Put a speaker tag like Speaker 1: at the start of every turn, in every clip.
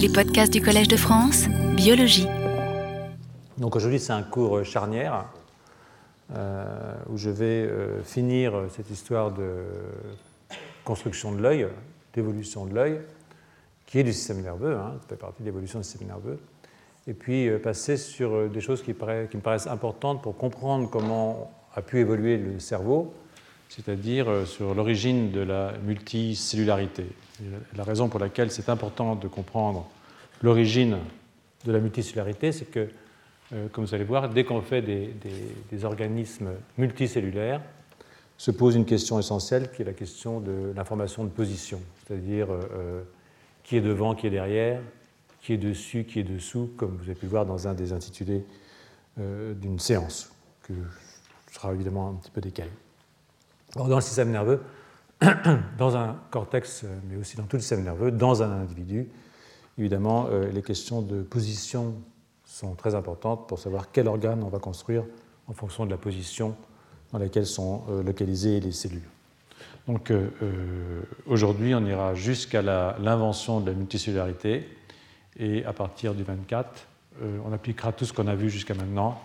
Speaker 1: Les podcasts du Collège de France, biologie.
Speaker 2: Donc aujourd'hui, c'est un cours charnière euh, où je vais euh, finir cette histoire de construction de l'œil, d'évolution de l'œil, qui est du système nerveux, hein, ça fait partie de l'évolution du système nerveux, et puis euh, passer sur des choses qui, qui, me paraissent importantes pour comprendre comment a pu évoluer le cerveau, c'est-à-dire sur l'origine de la multicellularité. La raison pour laquelle c'est important de comprendre l'origine de la multicellularité, c'est que, euh, comme vous allez voir, dès qu'on fait des, organismes multicellulaires, se pose une question essentielle qui est la question de l'information de position, c'est-à-dire euh, euh, qui est devant, qui est derrière, qui est dessus, qui est dessous, comme vous avez pu voir dans un des intitulés d'une séance, que sera évidemment un petit peu décalé. Dans le système nerveux, dans un cortex, mais aussi dans tout le système nerveux, dans un individu, évidemment, euh, les questions de position sont très importantes pour savoir quel organe on va construire en fonction de la position dans laquelle sont euh, localisées les cellules. Donc euh, aujourd'hui, on ira jusqu'à l'invention de la multicellularité et à partir du 24, on appliquera tout ce qu'on a vu jusqu'à maintenant,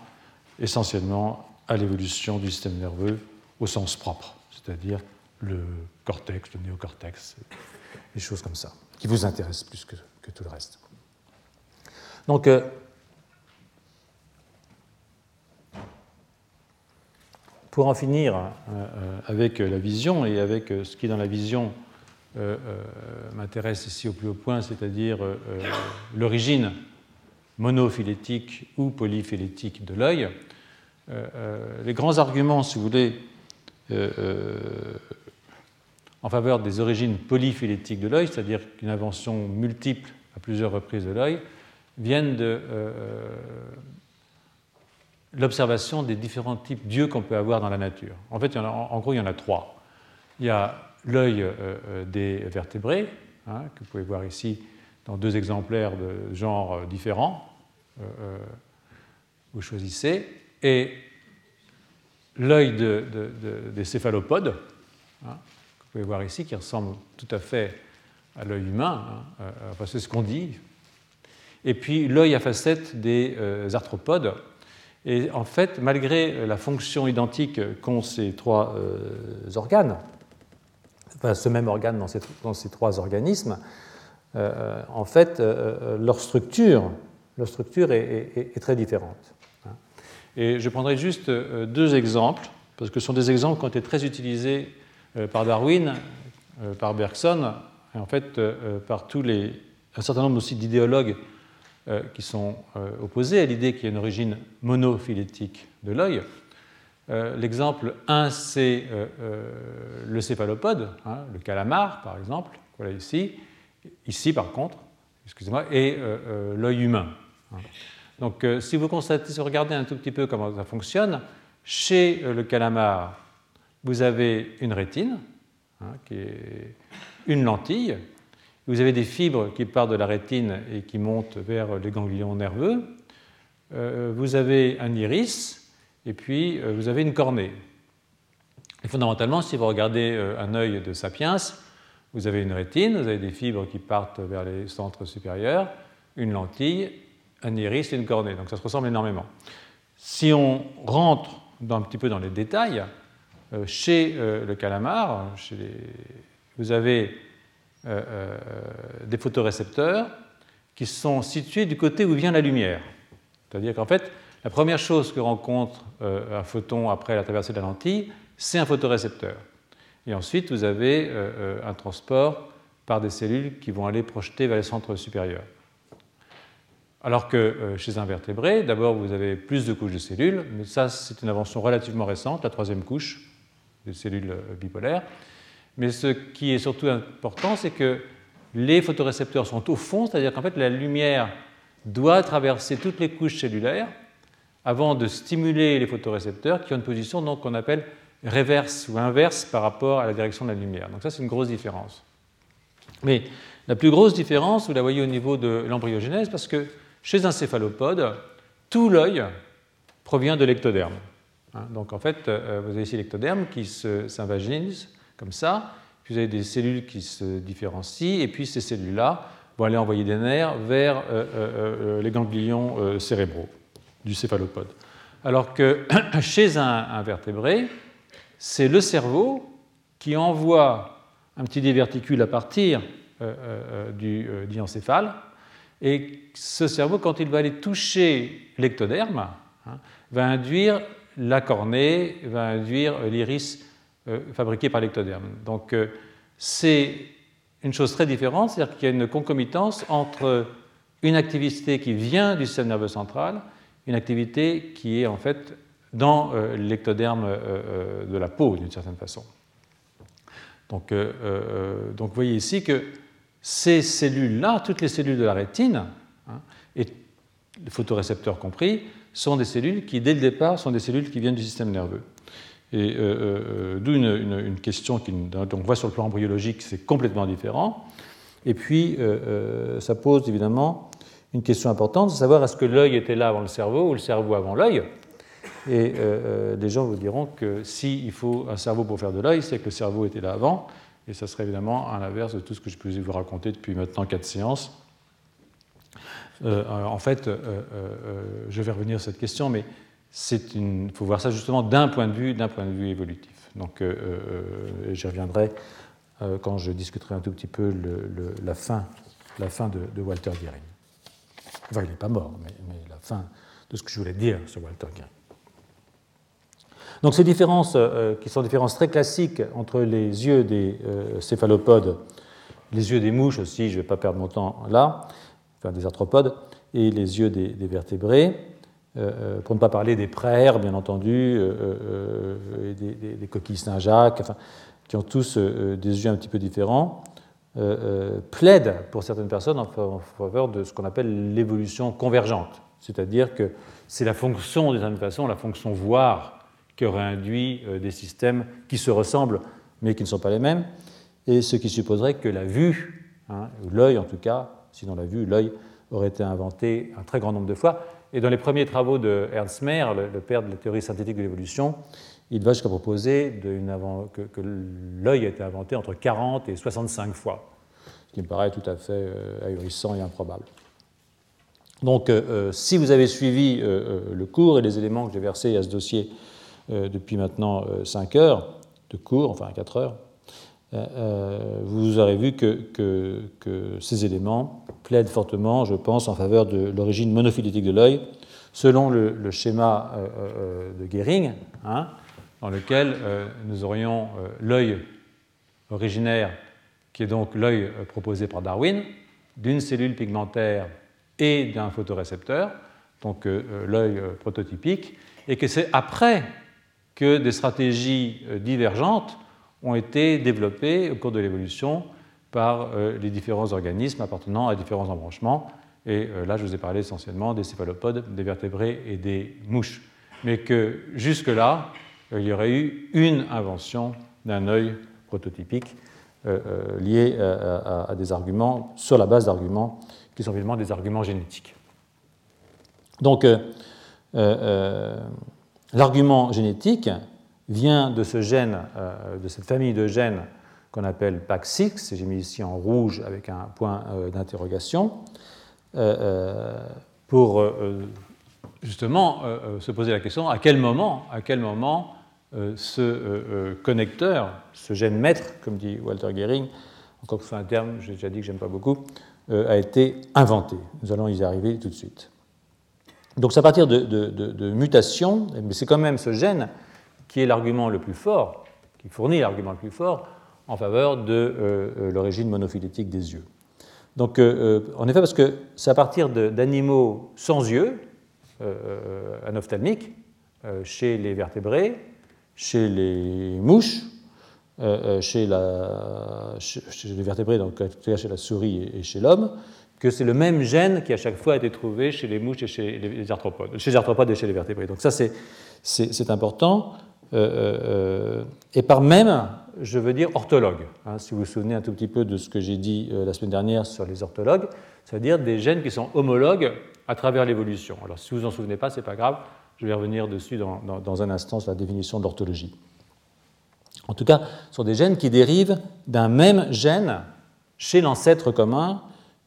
Speaker 2: essentiellement à l'évolution du système nerveux au sens propre, c'est-à-dire le cortex, le néocortex, des choses comme ça, qui vous intéressent plus que, tout le reste. Donc, euh, pour en finir euh, euh, avec la vision et avec ce qui, dans la vision, m'intéresse ici au plus haut point, c'est-à-dire l'origine monophylétique ou polyphylétique de l'œil, les grands arguments, si vous voulez, en faveur des origines polyphylétiques de l'œil, c'est-à-dire qu'une invention multiple à plusieurs reprises de l'œil, viennent de euh, euh, l'observation des différents types d'yeux qu'on peut avoir dans la nature. En fait, en, gros, il y en a trois. Il y a l'œil euh, des vertébrés, hein, que vous pouvez voir ici dans deux exemplaires de genres différents. vous choisissez. Et l'œil des céphalopodes, hein, pouvez voir ici, qui ressemble tout à fait à l'œil humain, hein, euh, enfin, c'est ce qu'on dit. Et puis l'œil à facettes des euh, arthropodes. Et en fait, malgré la fonction identique qu'ont ces trois euh, organes, enfin ce même organe dans ces, trois organismes, en fait, leur structure, leur structure est, très différente. Hein. Et je prendrai juste deux exemples, parce que ce sont des exemples qui ont été très utilisés euh, par Darwin, euh, par Bergson, et en fait euh, par tous les, un certain nombre aussi d'idéologues qui sont opposés à l'idée qu'il y a une origine monophylétique de l'œil. L'exemple 1, c'est le céphalopode, hein, le calamar par exemple, voilà ici. Ici par contre, excusez-moi, et l'œil humain. Donc si vous constatez, si vous regardez un tout petit peu comment ça fonctionne, chez le calamar, vous avez une rétine, hein, qui est une lentille, vous avez des fibres qui partent de la rétine et qui montent vers les ganglions nerveux, euh, vous avez un iris, et puis euh, vous avez une cornée. Et fondamentalement, si vous regardez euh, un œil de sapiens, vous avez une rétine, vous avez des fibres qui partent vers les centres supérieurs, une lentille, un iris et une cornée. Donc ça se ressemble énormément. Si on rentre un petit peu dans les détails, euh, chez euh, le calamar, vous avez euh, des photorécepteurs qui sont situés du côté où vient la lumière. C'est-à-dire qu'en fait, la première chose que rencontre un photon après la traversée de la lentille, c'est un photorécepteur. Et ensuite, vous avez un transport par des cellules qui vont aller projeter vers les centres supérieurs. Alors que chez un vertébré, d'abord, vous avez plus de couches de cellules, mais ça, c'est une invention relativement récente, la troisième couche, de cellules euh, bipolaires. Mais ce qui est surtout important, c'est que les photorécepteurs sont au fond, c'est-à-dire qu'en fait la lumière doit traverser toutes les couches cellulaires avant de stimuler les photorécepteurs qui ont une position qu'on appelle réverse ou inverse par rapport à la direction de la lumière. Donc ça c'est une grosse différence. Mais la plus grosse différence, vous la voyez au niveau de l'embryogenèse, parce que chez un céphalopode, tout l'œil provient de l'ectoderme. Hein, donc en fait, euh, vous avez ici l'ectoderme qui s'invaginise comme ça, puis vous avez des cellules qui se différencient, et puis ces cellules-là vont aller envoyer des nerfs vers les ganglions cérébraux du céphalopode. Alors que chez un, vertébré, c'est le cerveau qui envoie un petit diverticule à partir du diencéphale, et ce cerveau, quand il va aller toucher l'ectoderme, hein, va induire la cornée, va induire l'iris euh, fabriqué par l'ectoderme. Donc euh, c'est une chose très différente, c'est-à-dire qu'il y a une concomitance entre une activité qui vient du système nerveux central, une activité qui est en fait dans euh, l'ectoderme de la peau d'une certaine façon. Donc, donc, vous voyez ici que ces cellules-là, toutes les cellules de la rétine, hein, et les photorécepteurs compris, sont des cellules qui, dès le départ, sont des cellules qui viennent du système nerveux. Et euh, euh, d'où une, question qu'on voit sur le plan embryologique, c'est complètement différent. Et puis, euh, ça pose évidemment une question importante, de savoir est-ce que l'œil était là avant le cerveau ou le cerveau avant l'œil. Et des gens vous diront que s'il faut un cerveau pour faire de l'œil, c'est que le cerveau était là avant. Et ça serait évidemment à l'inverse de tout ce que je peux vous raconter depuis maintenant quatre séances. Euh, en fait, euh, euh, je vais revenir sur cette question, mais il faut voir ça justement d'un point de vue, d'un point de vue évolutif. Donc, j'y reviendrai quand je discuterai un tout petit peu la fin, la fin de, Walter Guérin. Enfin, il n'est pas mort, mais, mais, la fin de ce que je voulais dire sur Walter Guérin. Donc ces différences, euh, euh, qui sont différences très classiques entre les yeux des euh, céphalopodes, les yeux des mouches aussi, je ne vais pas perdre mon temps là, enfin des arthropodes, et les yeux des, vertébrés, pour ne pas parler des praires, bien entendu, des, coquilles Saint-Jacques, enfin, qui ont tous des yeux un petit peu différents, plaident pour certaines personnes en faveur de ce qu'on appelle l'évolution convergente. C'est-à-dire que c'est la fonction, d'une certaine façon, la fonction voir qui aurait induit euh, des systèmes qui se ressemblent mais qui ne sont pas les mêmes, et ce qui supposerait que la vue, hein, ou l'œil en tout cas, sinon la vue, l'œil aurait été inventé un très grand nombre de fois. Et dans les premiers travaux de Ernst Mayr, le, père de la théorie synthétique de l'évolution, il va jusqu'à proposer que, l'œil a été inventé entre 40 et 65 fois, ce qui me paraît tout à fait euh, ahurissant et improbable. Donc, euh, si vous avez suivi le cours et les éléments que j'ai versés à ce dossier depuis maintenant 5 euh, heures de cours, enfin 4 heures, euh, vous aurez vu que, que, ces éléments plaident fortement, je pense, en faveur de l'origine monophylétique de l'œil, selon le, schéma de Gehring, hein, dans lequel nous aurions l'œil originaire, qui est donc l'œil proposé par Darwin, d'une cellule pigmentaire et d'un photorécepteur, donc l'œil prototypique, et que c'est après que des stratégies euh, divergentes ont été développées au cours de l'évolution par euh, les différents organismes appartenant à différents embranchements. Et euh, là, je vous ai parlé essentiellement des céphalopodes, des vertébrés et des mouches. Mais que jusque-là, il y aurait eu une invention d'un œil prototypique lié à, des arguments, sur la base d'arguments qui sont évidemment des arguments génétiques. Donc, L'argument génétique vient de ce gène, euh, de cette famille de gènes qu'on appelle PAC6, j'ai mis ici en rouge avec un point euh, d'interrogation, euh, pour justement se poser la question à quel moment, à quel moment ce connecteur, ce gène maître, comme dit Walter Gehring, encore que ce soit un terme, j'ai déjà dit que j'aime pas beaucoup, a été inventé. Nous allons y arriver tout de suite. Donc c'est à partir de, mutations, mais c'est quand même ce gène qui est l'argument le plus fort, qui fournit l'argument le plus fort en faveur de euh, euh, l'origine monophylétique des yeux. Donc euh, en effet, parce que c'est à partir d'animaux sans yeux, anophtalmiques, chez les vertébrés, chez les mouches, chez, la, chez, les vertébrés, donc chez la souris et chez l'homme, que c'est le même gène qui à chaque fois a été trouvé chez les mouches et chez les arthropodes, chez les arthropodes et chez les vertébrés. Donc ça c'est important. Euh, euh, et par même, je veux dire orthologue. Hein, si vous vous souvenez un tout petit peu de ce que j'ai dit euh, la semaine dernière sur les orthologues, c'est-à-dire des gènes qui sont homologues à travers l'évolution. Alors si vous vous en souvenez pas, c'est pas grave. Je vais revenir dessus dans, dans un instant sur la définition de l'orthologie. En tout cas, ce sont des gènes qui dérivent d'un même gène chez l'ancêtre commun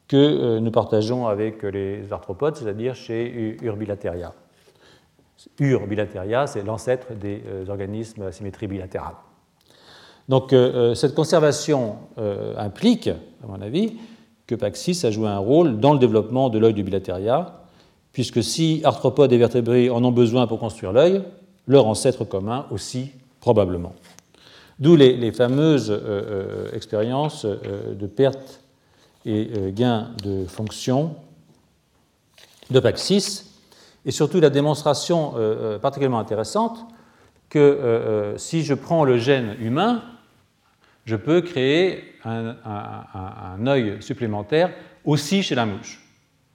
Speaker 2: que nous partageons avec les arthropodes, c'est-à-dire chez Urbilateria. Urbilateria, c'est l'ancêtre des organismes à symétrie bilatérale. Donc cette conservation implique, à mon avis, que Paxis a joué un rôle dans le développement de l'œil du bilatéria, puisque si arthropodes et vertébrés en ont besoin pour construire l'œil, leur ancêtre commun aussi probablement. D'où les, fameuses euh, euh, expériences euh, de perte et gain de fonction de Paxis, et surtout la démonstration particulièrement intéressante que si je prends le gène humain, je peux créer un, œil supplémentaire aussi chez la mouche.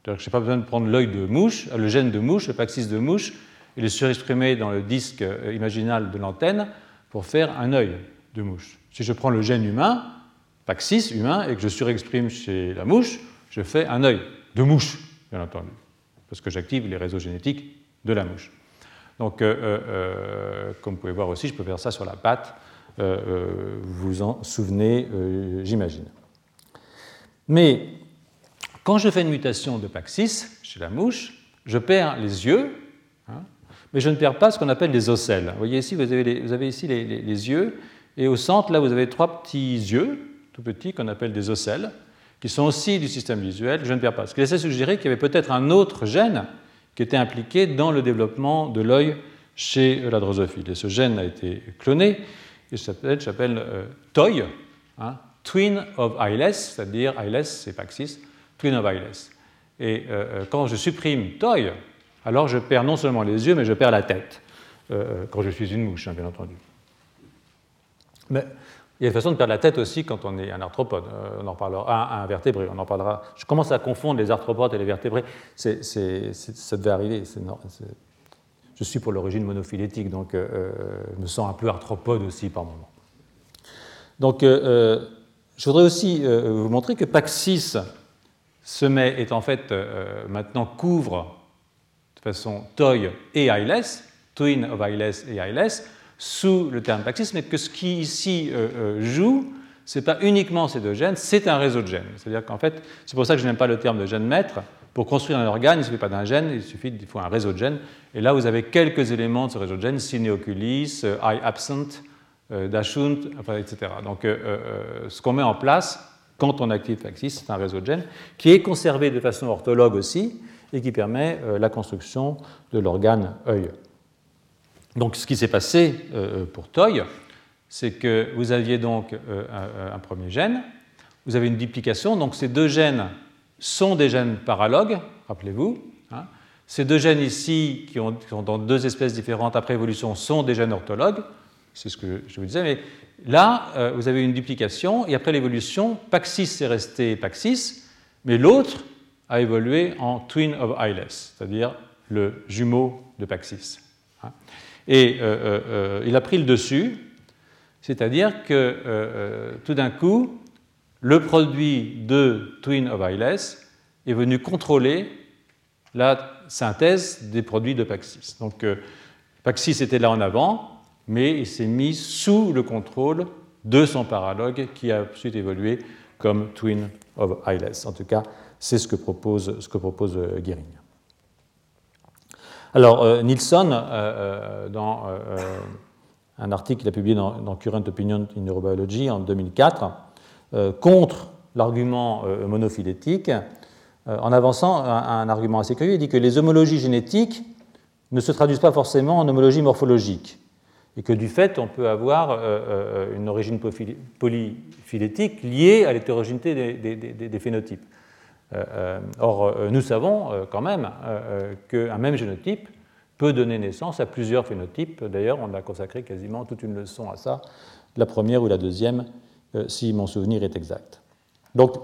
Speaker 2: Je n'ai pas besoin de prendre l'œil de mouche, le gène de mouche, le paxis de mouche, et le surexprimer dans le disque euh, imaginal de l'antenne pour faire un œil de mouche. Si je prends le gène humain, paxis humain, et que je surexprime chez la mouche, je fais un œil de mouche, bien entendu, parce que j'active les réseaux génétiques de la mouche. Donc, euh, euh, comme vous pouvez voir aussi, je peux faire ça sur la patte euh, euh, vous vous en souvenez, euh, j'imagine. Mais quand je fais une mutation de Paxis chez la mouche, je perds les yeux, hein, mais je ne perds pas ce qu'on appelle les ocelles. Vous voyez ici, vous avez, vous avez ici les, yeux, et au centre, là, vous avez trois petits yeux, tout petits, qu'on appelle des ocelles, qui sont aussi du système visuel. Je ne perds pas. Ce qui laissait suggérer qu'il y avait peut-être un autre gène qui était impliqué dans le développement de l'œil chez la drosophile. Et ce gène a été cloné, qui s'appelle euh, TOY, hein, Twin of eyeless, c'est-à-dire eyeless, c'est Paxis, Twin of eyeless. Et euh, euh, quand je supprime TOY, alors je perds non seulement les yeux, mais je perds la tête, quand je suis une mouche, hein, bien entendu. Mais il y a une façon de perdre la tête aussi quand on est un arthropode. on en parlera, un, vertébré, on en parlera. Je commence à confondre les arthropodes et les vertébrés. ça devait arriver. Je suis pour l'origine monophylétique, donc euh, euh, je me sens un peu arthropode aussi par moment. Donc, euh, je voudrais aussi vous montrer que Paxis se met, est en fait maintenant couvre de façon toy et eyeless, twin of eyeless et eyeless, sous le terme Paxis, mais que ce qui ici joue, ce n'est pas uniquement ces deux gènes, c'est un réseau de gènes. C'est-à-dire qu'en fait, c'est pour ça que je n'aime pas le terme de gène maître, pour construire un organe, il ne suffit pas d'un gène, il suffit il faut un réseau de gènes. Et là, vous avez quelques éléments de ce réseau de gènes, cineoculis, euh, eye absent, euh, dashunt, etc. Donc, euh, ce qu'on met en place quand on active Faxis, c'est un réseau de gènes qui est conservé de façon orthologue aussi et qui permet la construction de l'organe œil. Donc, ce qui s'est passé pour Toy, c'est que vous aviez donc un premier gène, vous avez une duplication, donc ces deux gènes sont des gènes paralogues, rappelez-vous. Hein. Ces deux gènes ici, qui, sont dans deux espèces différentes après évolution, sont des gènes orthologues. C'est ce que je vous disais. Mais là, euh, vous avez une duplication, et après l'évolution, Paxis est resté Paxis, mais l'autre a évolué en twin of eyeless, c'est-à-dire le jumeau de Paxis. Hein. Et euh, euh, il a pris le dessus, c'est-à-dire que tout d'un coup, le produit de Twin of Eyeless est venu contrôler la synthèse des produits de Paxis. Donc euh, Paxis était là en avant, mais il s'est mis sous le contrôle de son paralogue qui a ensuite évolué comme Twin of Eyeless. En tout cas, c'est ce que propose, ce euh. Alors, euh, Nilsson, dans un article qu'il a publié dans, Current Opinion in Neurobiology en 2004, euh, contre l'argument euh, monophylétique euh, en avançant un, argument assez curieux. Il dit que les homologies génétiques ne se traduisent pas forcément en homologie morphologique et que du fait, on peut avoir une origine polyphylétique liée à l'hétérogénéité des, phénotypes. Or, nous savons quand même qu'un même génotype peut donner naissance à plusieurs phénotypes. D'ailleurs, on a consacré quasiment toute une leçon à ça, la première ou la deuxième euh, si mon souvenir est exact. Donc,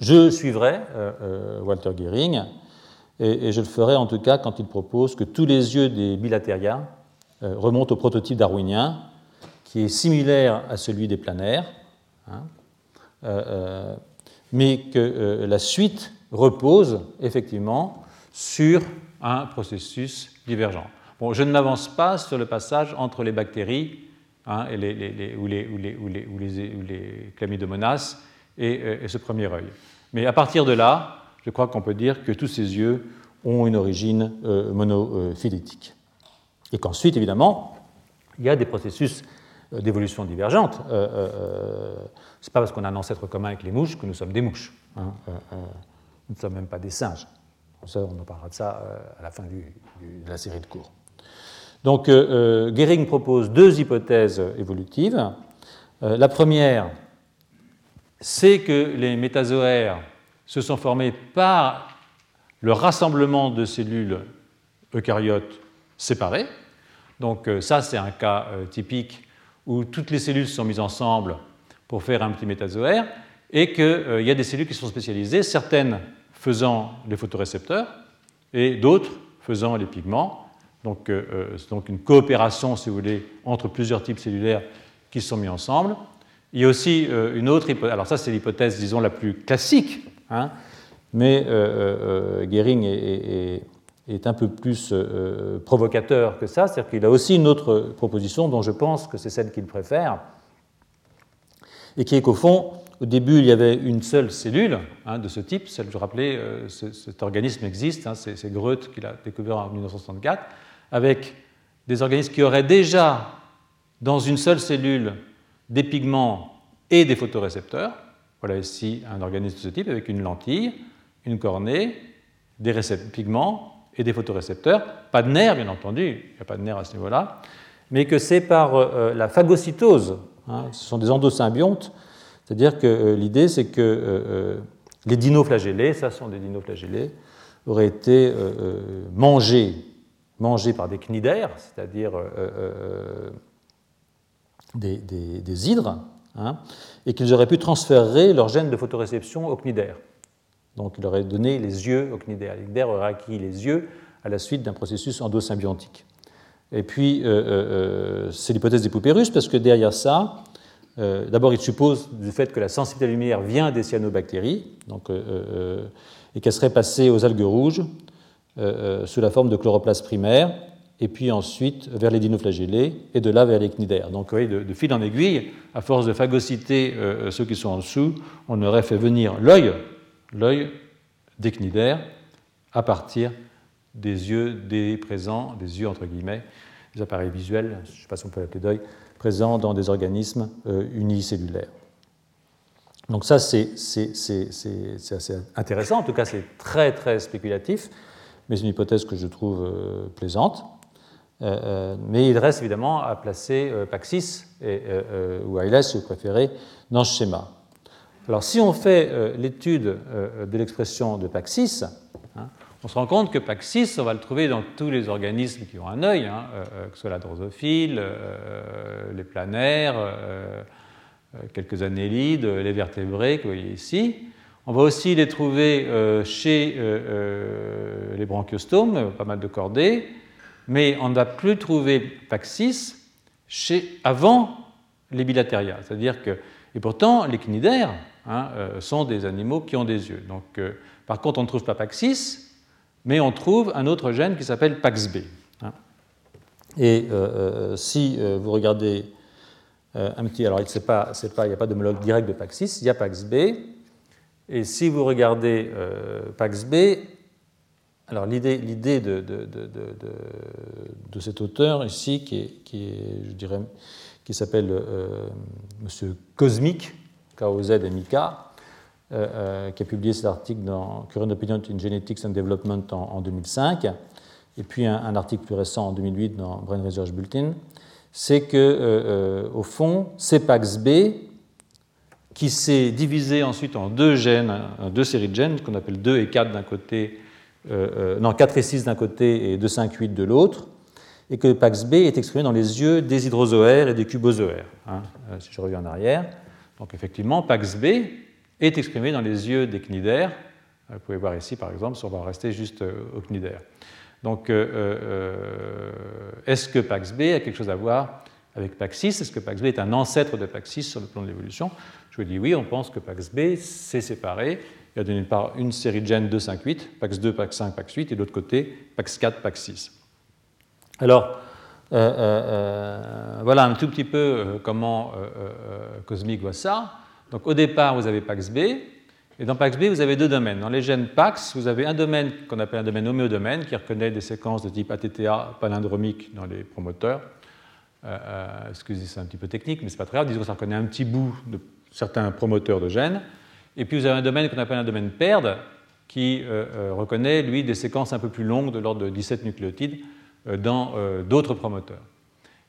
Speaker 2: je suivrai euh, euh, Walter Gehring, et, je le ferai en tout cas quand il propose que tous les yeux des bilatéria remontent au prototype darwinien, qui est similaire à celui des planaires, hein, mais que la suite repose effectivement sur un processus divergent. Bon, je ne m'avance pas sur le passage entre les bactéries Hein, ou, les, chlamydomonas et, et, ce premier œil. Mais à partir de là, je crois qu'on peut dire que tous ces yeux ont une origine euh, monophylétique. Et qu'ensuite, évidemment, il y a des processus euh, d'évolution divergente. Euh, Ce n'est pas parce qu'on a un ancêtre commun avec les mouches que nous sommes des mouches. Hein. nous ne sommes même pas des singes. on en parlera de ça à la fin de la série de cours. Donc, Gehring propose deux hypothèses évolutives. la première, c'est que les métazoaires se sont formés par le rassemblement de cellules eucaryotes séparées. Donc euh, ça, c'est un cas euh, typique où toutes les cellules sont mises ensemble pour faire un petit métazoaire et qu'il euh, y a des cellules qui sont spécialisées, certaines faisant les photorécepteurs et d'autres faisant les pigments. Donc c'est donc une coopération, si vous voulez, entre plusieurs types cellulaires qui sont mis ensemble. Il y a aussi une autre hypothèse, alors ça c'est l'hypothèse, disons, la plus classique, hein, mais euh, euh, Gehring est, un peu plus euh, provocateur que ça, c'est-à-dire qu'il a aussi une autre proposition dont je pense que c'est celle qu'il préfère, et qui est qu'au fond, au début, il y avait une seule cellule hein, de ce type, celle, je rappelais, cet organisme existe, hein, c'est Groth qui l'a découvert en 1964, avec des organismes qui auraient déjà dans une seule cellule des pigments et des photorécepteurs. Voilà ici un organisme de ce type avec une lentille une cornée, des pigments et des photorécepteurs. Pas de nerfs, bien entendu, il n'y a pas de nerfs à ce niveau-là, mais que c'est par euh, la phagocytose, hein, ce sont des endosymbiontes, c'est-à-dire que euh, l'idée c'est que euh, les dinoflagellés, ça sont des dinoflagellés, auraient été mangés, mangés par des cnidaires, c'est-à-dire des, hydres, hein, et qu'ils auraient pu transférer leur gène de photoréception aux cnidaires. Donc il aurait donné les yeux. L'icnidaire aurait acquis les yeux à la suite d'un processus endosymbiontique. Et puis, euh, euh, euh, c'est l'hypothèse des poupées russes, parce que derrière ça, d'abord, il suppose du fait que la sensibilité à la lumière vient des cyanobactéries, donc, et qu'elle serait passée aux algues rouges sous la forme de chloroplastes primaires, et puis ensuite vers les dinoflagellés, et de là vers les cnidaires. Donc, vous voyez, de, de fil en aiguille, à force de phagocyter ceux qui sont en dessous, on aurait fait venir l'œil l'œil des cnidaires à partir des yeux des présents, des yeux entre guillemets, des appareils visuels, je ne sais pas si on peut l'appeler d'œil, présents dans des organismes euh, unicellulaires. Donc ça, c'est assez intéressant, en tout cas c'est très très spéculatif, mais c'est une hypothèse que je trouve euh, plaisante. Euh, mais il reste évidemment à placer Paxis ou Ailes, si vous préférez, dans ce schéma. Alors si on fait euh, l'étude euh, de l'expression de Paxis, hein, on se rend compte que Paxis, on va le trouver dans tous les organismes qui ont un œil, hein, euh, que ce soit la drosophile, les planaires, quelques annélides, les vertébrés que vous voyez ici. On va aussi les trouver chez les branchiostomes, pas mal de cordées, mais on ne va plus trouver Paxis chez, avant les bilatéria. C'est-à-dire que, et pourtant, les cnidaires, Hein, euh, sont des animaux qui ont des yeux. Donc, euh, par contre, on ne trouve pas Paxis, mais on trouve un autre gène qui s'appelle PAXB. Hein. Et euh, si vous regardez un petit. Alors, il n'y a pas d'homologue direct de Paxis, il y a PAXB. Et si vous regardez PAXB, alors l'idée, de, de, cet auteur ici, qui, est, je dirais, qui s'appelle Monsieur Cosmic, KOZ et Mika, euh, euh, qui a publié cet article dans Current Opinion in Genetics and Development en, 2005, et puis un, article plus récent en 2008 dans Brain Research Bulletin, c'est que, euh, au fond, c'est PAXB qui s'est divisé ensuite en deux gènes, deux séries de gènes, qu'on appelle 2 et 4 d'un côté, non, 4 et 6 d'un côté et 2, 5, 8 de l'autre, et que PAXB est exprimé dans les yeux des hydrozoaires et des cubozoaires, hein, si je reviens en arrière. Donc effectivement, PAXB est exprimé dans les yeux des cnidaires. Vous pouvez voir ici, par exemple, si on va rester juste euh, au cnidaire. Donc, euh, euh, est-ce que PAXB a quelque chose à voir avec Paxis Est-ce que PAXB est un ancêtre de Paxis sur le plan de l'évolution? Je vous dis oui, on pense que PAXB s'est séparé. Il y a d'une part une série de gènes 2, 5, 8, PAX2, PAX5, PAX8, et de l'autre côté, PAX4, PAX6. Alors, euh, euh, euh, voilà un tout petit peu comment Cosmic voit ça. Donc au départ, vous avez Pax B, Et dans PAX-B, vous avez deux domaines. Dans les gènes PAX, vous avez un domaine qu'on appelle un domaine homéodomaine, qui reconnaît des séquences de type ATTA palindromique dans les promoteurs. Excusez, c'est un petit peu technique, mais ce n'est pas très grave. Disons que ça reconnaît un petit bout de certains promoteurs de gènes. Et puis vous avez un domaine qu'on appelle un domaine PERD, qui reconnaît, lui, des séquences un peu plus longues de l'ordre de 17 nucléotides dans d'autres promoteurs.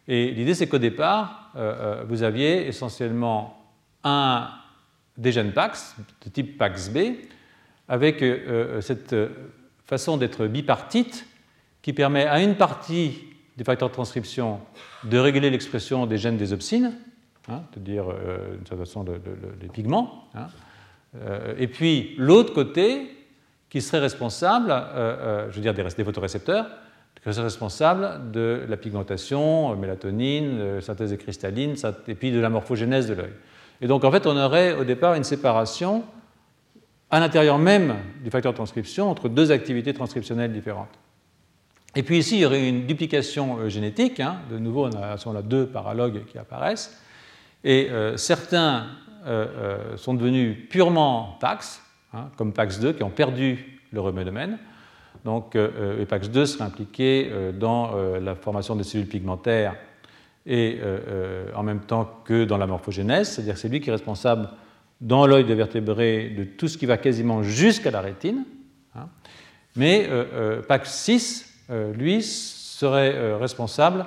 Speaker 2: Et l'idée, c'est qu'au départ, vous aviez essentiellement un des gènes PAX, de type PAX-B, avec euh, euh, cette euh, façon d'être bipartite qui permet à une partie des facteurs de transcription de réguler l'expression des gènes des opsines, hein, c'est-à-dire d'une certaine façon les pigments, hein, et puis l'autre côté qui serait responsable, je veux dire des, des photorécepteurs, responsable de la pigmentation, mélatonine, synthèse des cristallines, et puis de la morphogénèse de l'œil. Et donc, en fait, on aurait au départ une séparation à l'intérieur même du facteur de transcription entre deux activités transcriptionnelles différentes. Et puis ici, il y aurait une duplication euh, génétique. Hein. De nouveau, on a, on deux paralogues qui apparaissent. Et euh, certains euh, sont devenus purement PAX, hein, comme PAX2, qui ont perdu leur domaine. Donc, et PAX2 serait impliqué dans la formation des cellules pigmentaires et euh, euh, en même temps que dans la morphogénèse, c'est-à-dire c'est lui qui est responsable dans l'œil de vertébré de tout ce qui va quasiment jusqu'à la rétine. Hein. Mais euh, PAX6, lui, serait responsable,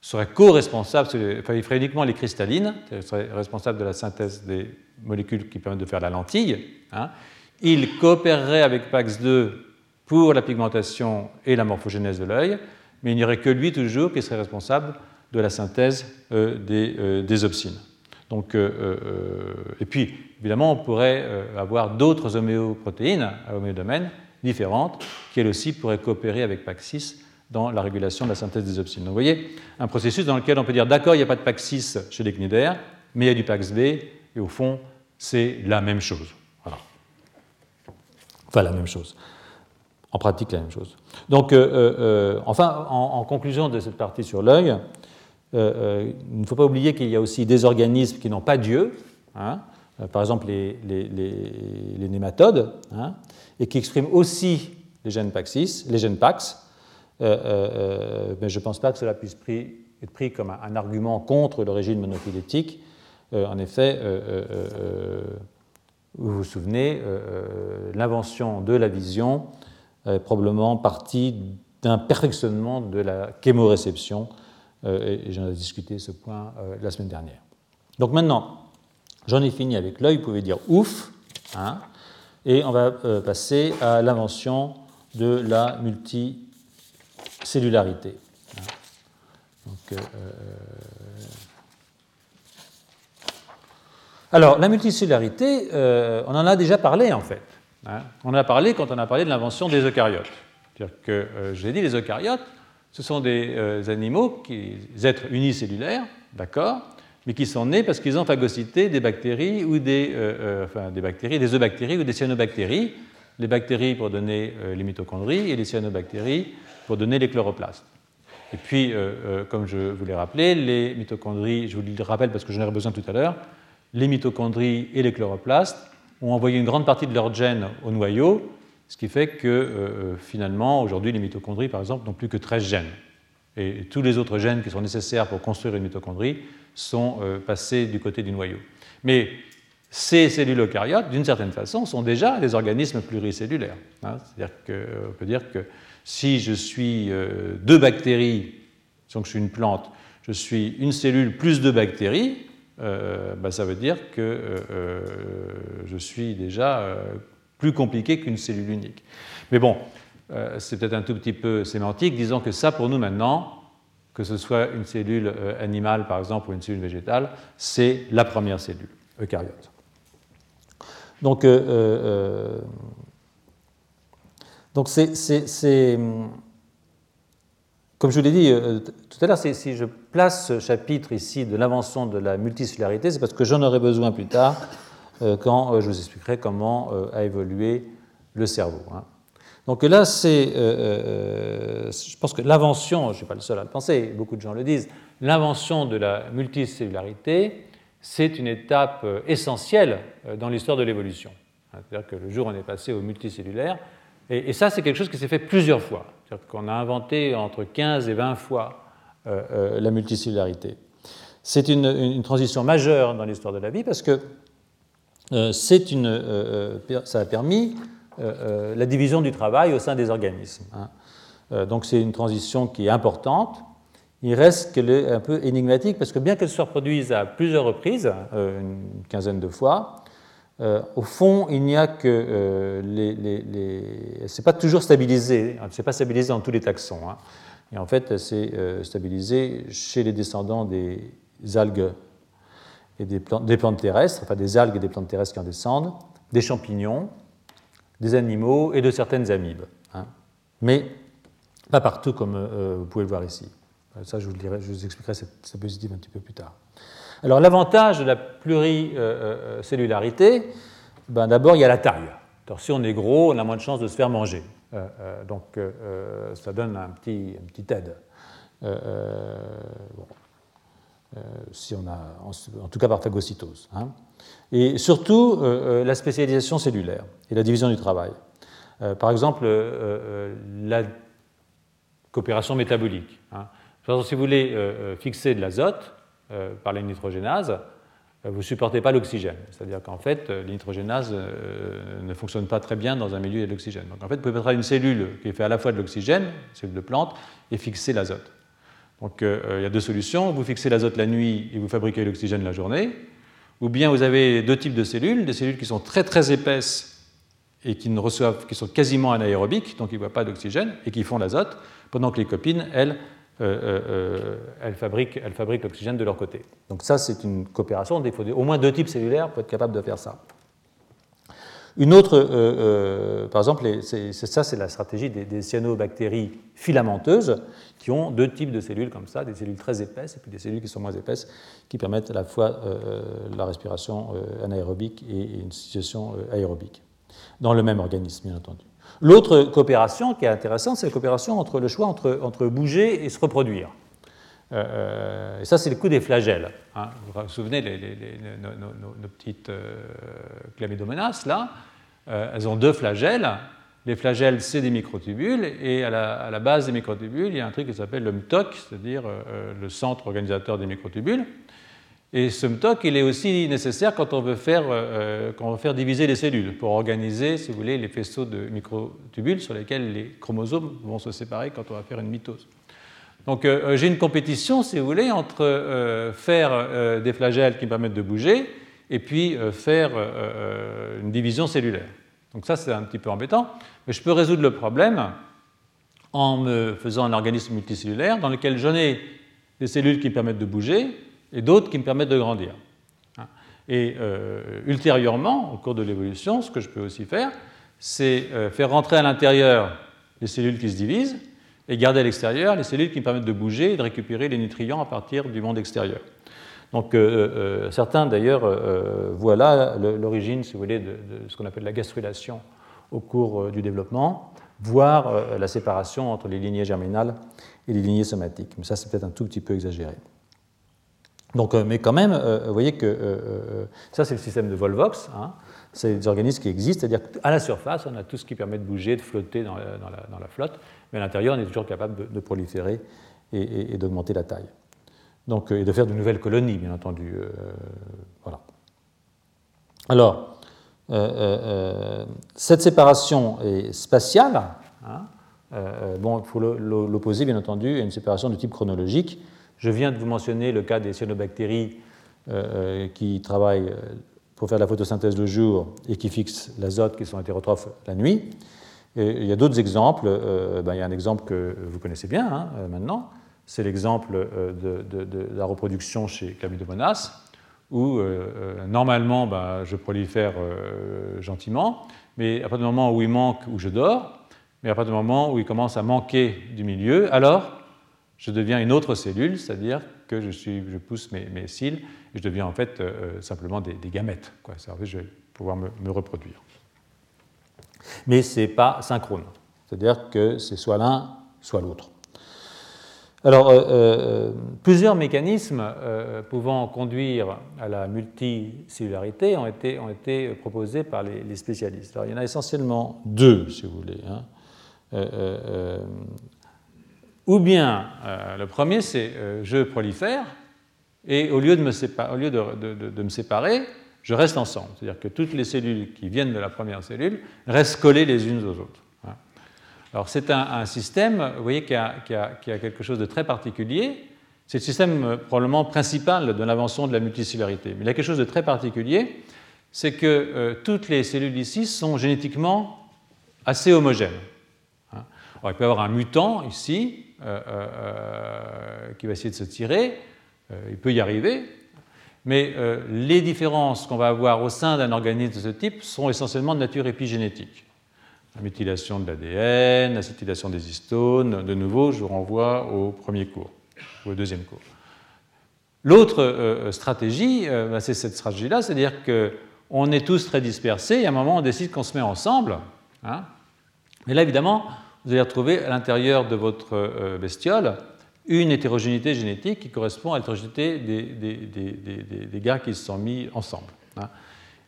Speaker 2: serait co-responsable, enfin, il ferait uniquement les cristallines, il serait responsable de la synthèse des molécules qui permettent de faire la lentille. Hein. Il coopérerait avec PAX2 pour la pigmentation et la morphogénèse de l'œil, mais il n'y aurait que lui toujours qui serait responsable de la synthèse euh, des, euh. Donc, euh, et puis, évidemment, on pourrait avoir d'autres homéoprotéines à homéodomaine différentes qui, elles aussi, pourraient coopérer avec PAX6 dans la régulation de la synthèse des opsines. Donc, vous voyez, un processus dans lequel on peut dire d'accord, il n'y a pas de PAX6 chez les cnidaires, mais il y a du PAX-B, et au fond, c'est la même chose. Voilà. Enfin, la même chose. En pratique, la même chose. Donc, enfin, en, conclusion de cette partie sur l'œil, euh, euh, il ne faut pas oublier qu'il y a aussi des organismes qui n'ont pas Dieu, hein, euh, par exemple les, nématodes, hein, et qui expriment aussi les gènes PAX6, les gènes PAX. mais je ne pense pas que cela puisse être pris comme un, argument contre le régime monophylétique. en effet, vous vous souvenez, l'invention de la vision probablement partie d'un perfectionnement de la chémoréception euh, et j'en ai discuté ce point euh, la semaine dernière. Donc maintenant, j'en ai fini avec l'œil, vous pouvez dire ouf, hein, et on va euh, passer à l'invention de la multicellularité. Hein. alors, la multicellularité, on en a déjà parlé en fait. Hein? On a parlé quand on a parlé de l'invention des eucaryotes. C'est-à-dire que, j'ai dit, les eucaryotes, ce sont des euh, animaux, des êtres unicellulaires, d'accord, mais qui sont nés parce qu'ils ont phagocyté des bactéries ou des, euh, euh, enfin, des bactéries, des eubactéries ou des cyanobactéries, les bactéries pour donner les mitochondries et les cyanobactéries pour donner les chloroplastes. Et puis, comme je vous l'ai rappelé, les mitochondries, je vous le rappelle parce que j'en ai besoin tout à l'heure, les mitochondries et les chloroplastes ont envoyé une grande partie de leurs gènes au noyau ce qui fait que euh, euh, finalement, aujourd'hui, les mitochondries, par exemple, n'ont plus que 13 gènes. Et tous les autres gènes qui sont nécessaires pour construire une mitochondrie sont euh, passés du côté du noyau. Mais ces cellules eucaryotes, d'une certaine façon, sont déjà des organismes pluricellulaires. Hein. C'est-à-dire qu'on peut dire que si je suis deux bactéries, donc je suis une plante, je suis une cellule plus deux bactéries, bah, ça veut dire que je suis déjà plus compliqué qu'une cellule unique. Mais bon, euh, c'est peut-être un tout petit peu sémantique. Disons que ça, pour nous maintenant, que ce soit une cellule euh, animale par exemple ou une cellule végétale, c'est la première cellule eucaryote. Donc, euh, donc c'est, comme je vous l'ai dit tout à l'heure, si je place ce chapitre ici de l'invention de la multicellularité, c'est parce que j'en aurai besoin plus tard euh, quand euh, je vous expliquerai comment euh, a évolué le cerveau. Hein. Donc là, c'est, je pense que l'invention, je ne suis pas le seul à le penser, beaucoup de gens le disent, l'invention de la multicellularité, c'est une étape essentielle dans l'histoire de l'évolution. C'est-à-dire que le jour où on est passé au multicellulaire, et, ça c'est quelque chose qui s'est fait plusieurs fois. C'est-à-dire qu'on a inventé entre 15 et 20 fois la multicellularité. C'est une, transition majeure dans l'histoire de la vie parce que une, ça a permis la division du travail au sein des organismes. Hein. donc c'est une transition qui est importante il reste qu'elle est un peu énigmatique parce que bien qu'elle se reproduise à plusieurs reprises, euh, une quinzaine de fois, euh, au fond, il n'y a que euh, les, les, c'est pas toujours stabilisé, c'est pas stabilisé dans tous les taxons. Hein. Et en fait, c'est stabilisé chez les descendants des algues et des plantes, terrestres, enfin des algues et des plantes terrestres qui en descendent, des champignons, des animaux et de certaines amibes. Hein. Mais pas partout comme vous pouvez le voir ici. Euh, ça, je vous, dirai, je vous expliquerai cette, cette, positive un petit peu plus tard. Alors, l'avantage de la pluricellularité, ben, d'abord, il y a la taille. Alors, si on est gros, on a moins de chances de se faire manger. Euh, euh, donc, ça donne un petit, un petit aide. Si on a, en, tout cas par phagocytose. Hein. Et surtout, la spécialisation cellulaire et la division du travail. par exemple, la coopération métabolique. Hein si vous voulez euh, euh, fixer de l'azote euh, par la nitrogénase, vous ne supportez pas l'oxygène. C'est-à-dire qu'en fait, la nitrogénase ne fonctionne pas très bien dans un milieu de l'oxygène. Donc en fait, vous pouvez mettre une cellule qui fait à la fois de l'oxygène, cellule de plante, et fixer l'azote. Donc il y a deux solutions. Vous fixez l'azote la nuit et vous fabriquez l'oxygène la journée. Ou bien vous avez deux types de cellules, des cellules qui sont très très épaisses et qui ne reçoivent, qui sont quasiment anaérobiques, donc qui ne voient pas d'oxygène, et qui font l'azote, pendant que les copines, elles, euh, euh, euh, elles fabriquent l'oxygène de leur côté. Donc ça, c'est une coopération. Il faut au moins deux types cellulaires pour être capable de faire ça. Une autre, par exemple, ça, c'est la stratégie des, cyanobactéries filamenteuses qui ont deux types de cellules comme ça, des cellules très épaisses et puis des cellules qui sont moins épaisses, qui permettent à la fois la respiration anaérobique et une situation aérobique, dans le même organisme, bien entendu. L'autre coopération qui est intéressante, c'est la coopération entre le choix entre, entre bouger et se reproduire. Euh, euh, et ça, c'est le coup des flagelles. Hein. Vous vous souvenez, les, nos, petites euh, chlamydomonas, là, elles ont deux flagelles. Les flagelles, c'est des microtubules, et à la, à la, base des microtubules, il y a un truc qui s'appelle le MTOC, c'est-à-dire le centre organisateur des microtubules. Et ce MTOC, il est aussi nécessaire quand on veut faire, euh, quand on veut faire diviser les cellules, pour organiser, si vous voulez, les faisceaux de microtubules sur lesquels les chromosomes vont se séparer quand on va faire une mitose. Donc euh, euh, j'ai une compétition, si vous voulez, entre faire des flagelles qui me permettent de bouger et puis faire une division cellulaire. Donc ça, c'est un petit peu embêtant, mais je peux résoudre le problème en me faisant un organisme multicellulaire dans lequel j'en ai des cellules qui me permettent de bouger, et d'autres qui me permettent de grandir. Et euh, ultérieurement, au cours de l'évolution, ce que je peux aussi faire, c'est euh, faire rentrer à l'intérieur les cellules qui se divisent et garder à l'extérieur les cellules qui me permettent de bouger et de récupérer les nutriments à partir du monde extérieur. Donc euh, certains d'ailleurs voient là l'origine, si vous voulez, de, ce qu'on appelle la gastrulation au cours du développement, voire la séparation entre les lignées germinales et les lignées somatiques. Mais ça, c'est peut-être un tout petit peu exagéré. Donc, euh, mais quand même, euh, vous voyez que euh, ça, c'est le système de Volvox. Hein. C'est des organismes qui existent, c'est-à-dire qu'à la surface, on a tout ce qui permet de bouger, de flotter dans la, flotte, mais à l'intérieur, on est toujours capable de, proliférer et, d'augmenter la taille. Donc, et de faire de nouvelles colonies, bien entendu. voilà. Alors, cette séparation est spatiale. Hein. bon, il faut l'opposer, bien entendu, à une séparation de type chronologique je viens de vous mentionner le cas des cyanobactéries euh, euh, qui travaillent euh, pour faire la photosynthèse le jour et qui fixent l'azote, qui sont hétérotrophes la nuit. il y a d'autres exemples. Ben, il y a un exemple que vous connaissez bien hein, maintenant. C'est l'exemple de, la reproduction chez Chlamydomonas, où normalement ben, je prolifère gentiment, mais à partir du moment où il manque, où je dors, mais à partir du moment où il commence à manquer du milieu, alors je deviens une autre cellule, c'est-à-dire que je, pousse mes, cils et je deviens en fait euh, simplement des, gamètes. Quoi. je vais pouvoir me, reproduire. Mais ce n'est pas synchrone, c'est-à-dire que c'est soit l'un, soit l'autre. Alors, euh, euh, plusieurs mécanismes pouvant conduire à la multicellularité ont été, ont été proposés par les, spécialistes. Alors, il y en a essentiellement deux, si vous voulez. Hein. Ou bien, le premier, c'est je prolifère, et au lieu de me, séparer, je reste ensemble. C'est-à-dire que toutes les cellules qui viennent de la première cellule restent collées les unes aux autres. Alors c'est un, système, vous voyez, qui a, quelque chose de très particulier. C'est le système euh, probablement principal de l'invention de la multicellularité. Mais il y a quelque chose de très particulier, c'est que euh, toutes les cellules ici sont génétiquement assez homogènes. Hein. Alors, il peut y avoir un mutant ici euh, qui va essayer de se tirer, il peut y arriver, mais les différences qu'on va avoir au sein d'un organisme de ce type sont essentiellement de nature épigénétique la mutilation de l'ADN, l'acétylation des histones. De nouveau, je vous renvoie au premier cours, ou au deuxième cours. L'autre euh, stratégie, euh, bah, c'est cette stratégie-là, c'est-à-dire qu'on est tous très dispersés et à un moment, on décide qu'on se met ensemble. Hein. Mais là, évidemment, vous allez retrouver à l'intérieur de votre euh, bestiole une hétérogénéité génétique qui correspond à l'hétérogénéité des, gars qui se sont mis ensemble. Hein.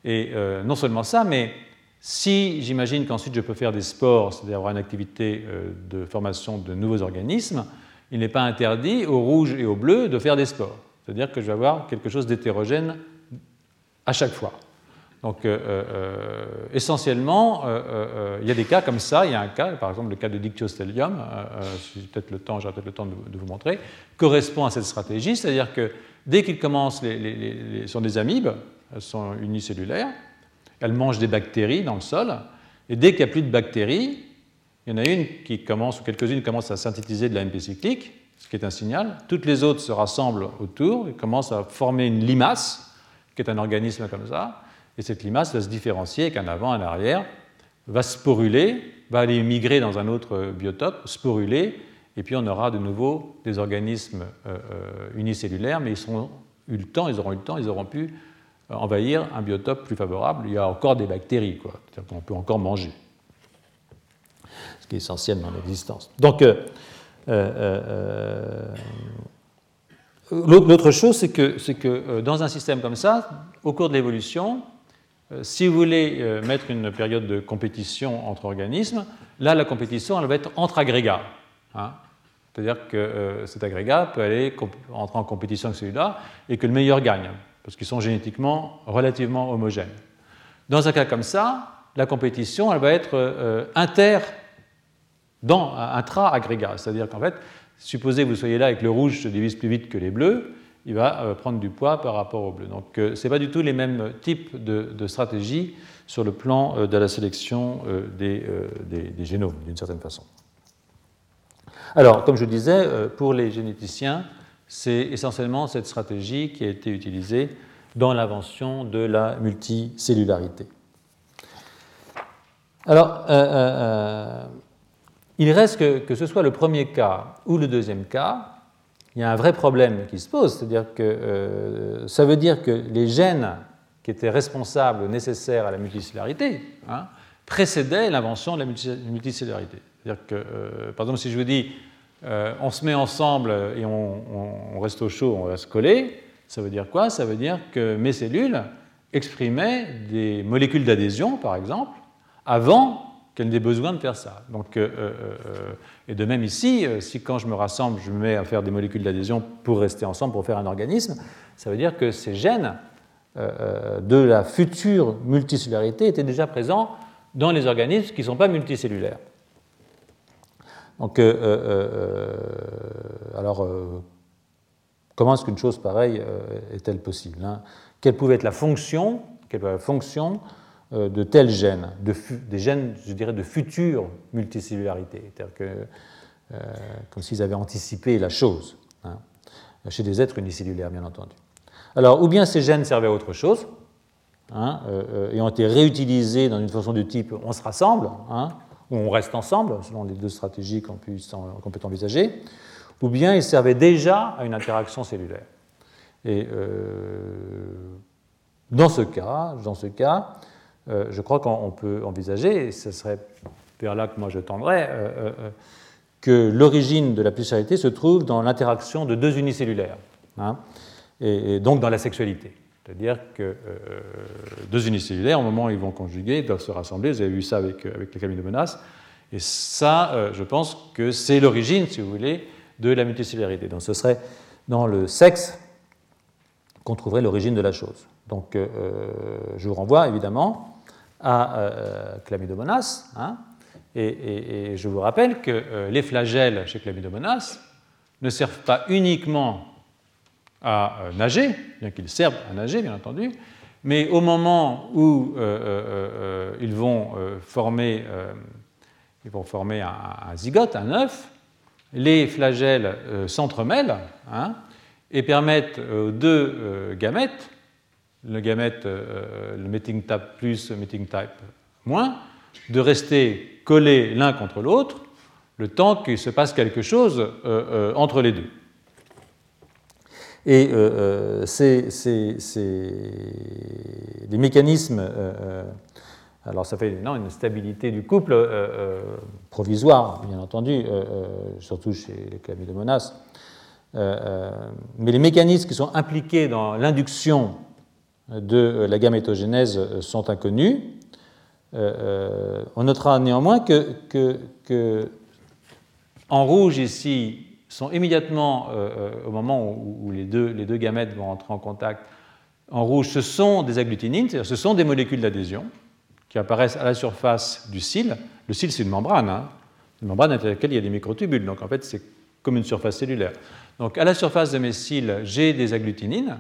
Speaker 2: Et non seulement ça, mais si j'imagine qu'ensuite je peux faire des sports, c'est-à-dire avoir une activité euh, de formation de nouveaux organismes, il n'est pas interdit aux rouges et aux bleus de faire des sports. C'est-à-dire que je vais avoir quelque chose d'hétérogène à chaque fois. Donc, euh, euh, essentiellement, il y a des cas comme ça. Il y a un cas, par exemple le cas de Dictyostelium, peut-être le temps, peut-être le temps de, vous montrer, correspond à cette stratégie. C'est-à-dire que dès qu'ils commencent, les, sont des amibes, elles sont unicellulaires, elles mangent des bactéries dans le sol, et dès qu'il n'y a plus de bactéries, il y en a une qui commence, ou quelques-unes commencent à synthétiser de la MP cyclique, ce qui est un signal. Toutes les autres se rassemblent autour et commencent à former une limace, qui est un organisme comme ça. Et cette limace va se différencier avec un avant, un arrière, va sporuler, va aller migrer dans un autre biotope, sporuler, et puis on aura de nouveau des organismes euh, euh, unicellulaires, mais ils, auront eu le temps, ils auront eu le temps, ils auront pu envahir un biotope plus favorable, il y a encore des bactéries, c'est-à-dire qu'on peut encore manger, ce qui est essentiel dans l'existence. Donc, euh, euh, euh, l'autre chose, c'est que, que, dans un système comme ça, au cours de l'évolution, si vous voulez mettre une période de compétition entre organismes, là, la compétition, elle va être entre agrégats. Hein. C'est-à-dire que cet agrégat peut aller entrer en compétition avec celui-là et que le meilleur gagne parce qu'ils sont génétiquement relativement homogènes. Dans un cas comme ça, la compétition, elle va être euh, inter, dans, intra-agrégat, c'est-à-dire qu'en fait, supposez que vous soyez là avec le rouge se divise plus vite que les bleus, il va euh, prendre du poids par rapport au bleu. Donc euh, ce n'est pas du tout les mêmes types de, stratégies sur le plan de la sélection des, génomes, d'une certaine façon. Alors, comme je disais, pour les généticiens, c'est essentiellement cette stratégie qui a été utilisée dans l'invention de la multicellularité. Alors, euh, euh, euh, il reste que ce soit le premier cas ou le deuxième cas, il y a un vrai problème qui se pose, c'est-à-dire que ça veut dire que les gènes qui étaient responsables, nécessaires à la multicellularité, hein, précédaient l'invention de la multicellularité. C'est-à-dire que, par exemple, si je vous dis euh, on se met ensemble et on, reste au chaud, on va se coller, ça veut dire quoi? Ça veut dire que mes cellules exprimaient des molécules d'adhésion, par exemple, avant qu'elles n'aient besoin de faire ça. Donc, euh, euh, et de même ici, si quand je me rassemble, je me mets à faire des molécules d'adhésion pour rester ensemble, pour faire un organisme, ça veut dire que ces gènes de la future multicellularité étaient déjà présents dans les organismes qui ne sont pas multicellulaires. Donc, euh, euh, euh, alors, comment est-ce qu'une chose pareille est-elle possible hein? Quelle pouvait être la fonction, quelle la fonction de tels gènes, de des gènes, je dirais, de future multicellularité, c'est-à-dire que, comme s'ils avaient anticipé la chose, hein, chez des êtres unicellulaires, bien entendu. Alors, ou bien ces gènes servaient à autre chose, hein, et ont été réutilisés dans une fonction du type on se rassemble, où on reste ensemble, selon les deux stratégies qu'on peut, envisager, ou bien ils servaient déjà à une interaction cellulaire. Et euh, dans ce cas, dans ce cas euh, je crois qu'on peut envisager, et ce serait vers là que moi je tendrais, euh, que l'origine de la pluricellularité se trouve dans l'interaction de deux unicellulaires, hein, et, donc dans la sexualité. C'est-à-dire que euh, deux unicellulaires, au moment où ils vont conjuguer, doivent se rassembler. Vous avez vu ça avec, avec les de menace. Et ça, euh, je pense que c'est l'origine, si vous voulez, de la multicellularité. Donc ce serait dans le sexe qu'on trouverait l'origine de la chose. Donc euh, je vous renvoie évidemment à Chlamydomonas, hein, et, je vous rappelle que euh, les flagelles chez Chlamydomonas ne servent pas uniquement à euh, nager, bien qu'ils servent à nager, bien entendu, mais au moment où euh, ils, vont former, ils vont former un, zygote, un œuf, les flagelles s'entremêlent hein, et permettent aux deux gamètes, le gamète, le meeting type plus, le meeting type moins, de rester collés l'un contre l'autre le temps qu'il se passe quelque chose euh, euh, entre les deux. Et euh, c'est, les mécanismes, alors ça fait non, une stabilité du couple provisoire, bien entendu, surtout chez les chlamydomonas, mais les mécanismes qui sont impliqués dans l'induction de la gamétogénèse sont inconnus. Euh, euh, on notera néanmoins que, en rouge ici sont immédiatement euh, au moment où, les, deux, les, deux, gamètes vont entrer en contact, en rouge, ce sont des agglutinines, c'est-à-dire ce sont des molécules d'adhésion qui apparaissent à la surface du cil. Le cil, c'est une membrane, hein, une membrane à laquelle il y a des microtubules, donc en fait, c'est comme une surface cellulaire. Donc à la surface de mes cils, j'ai des agglutinines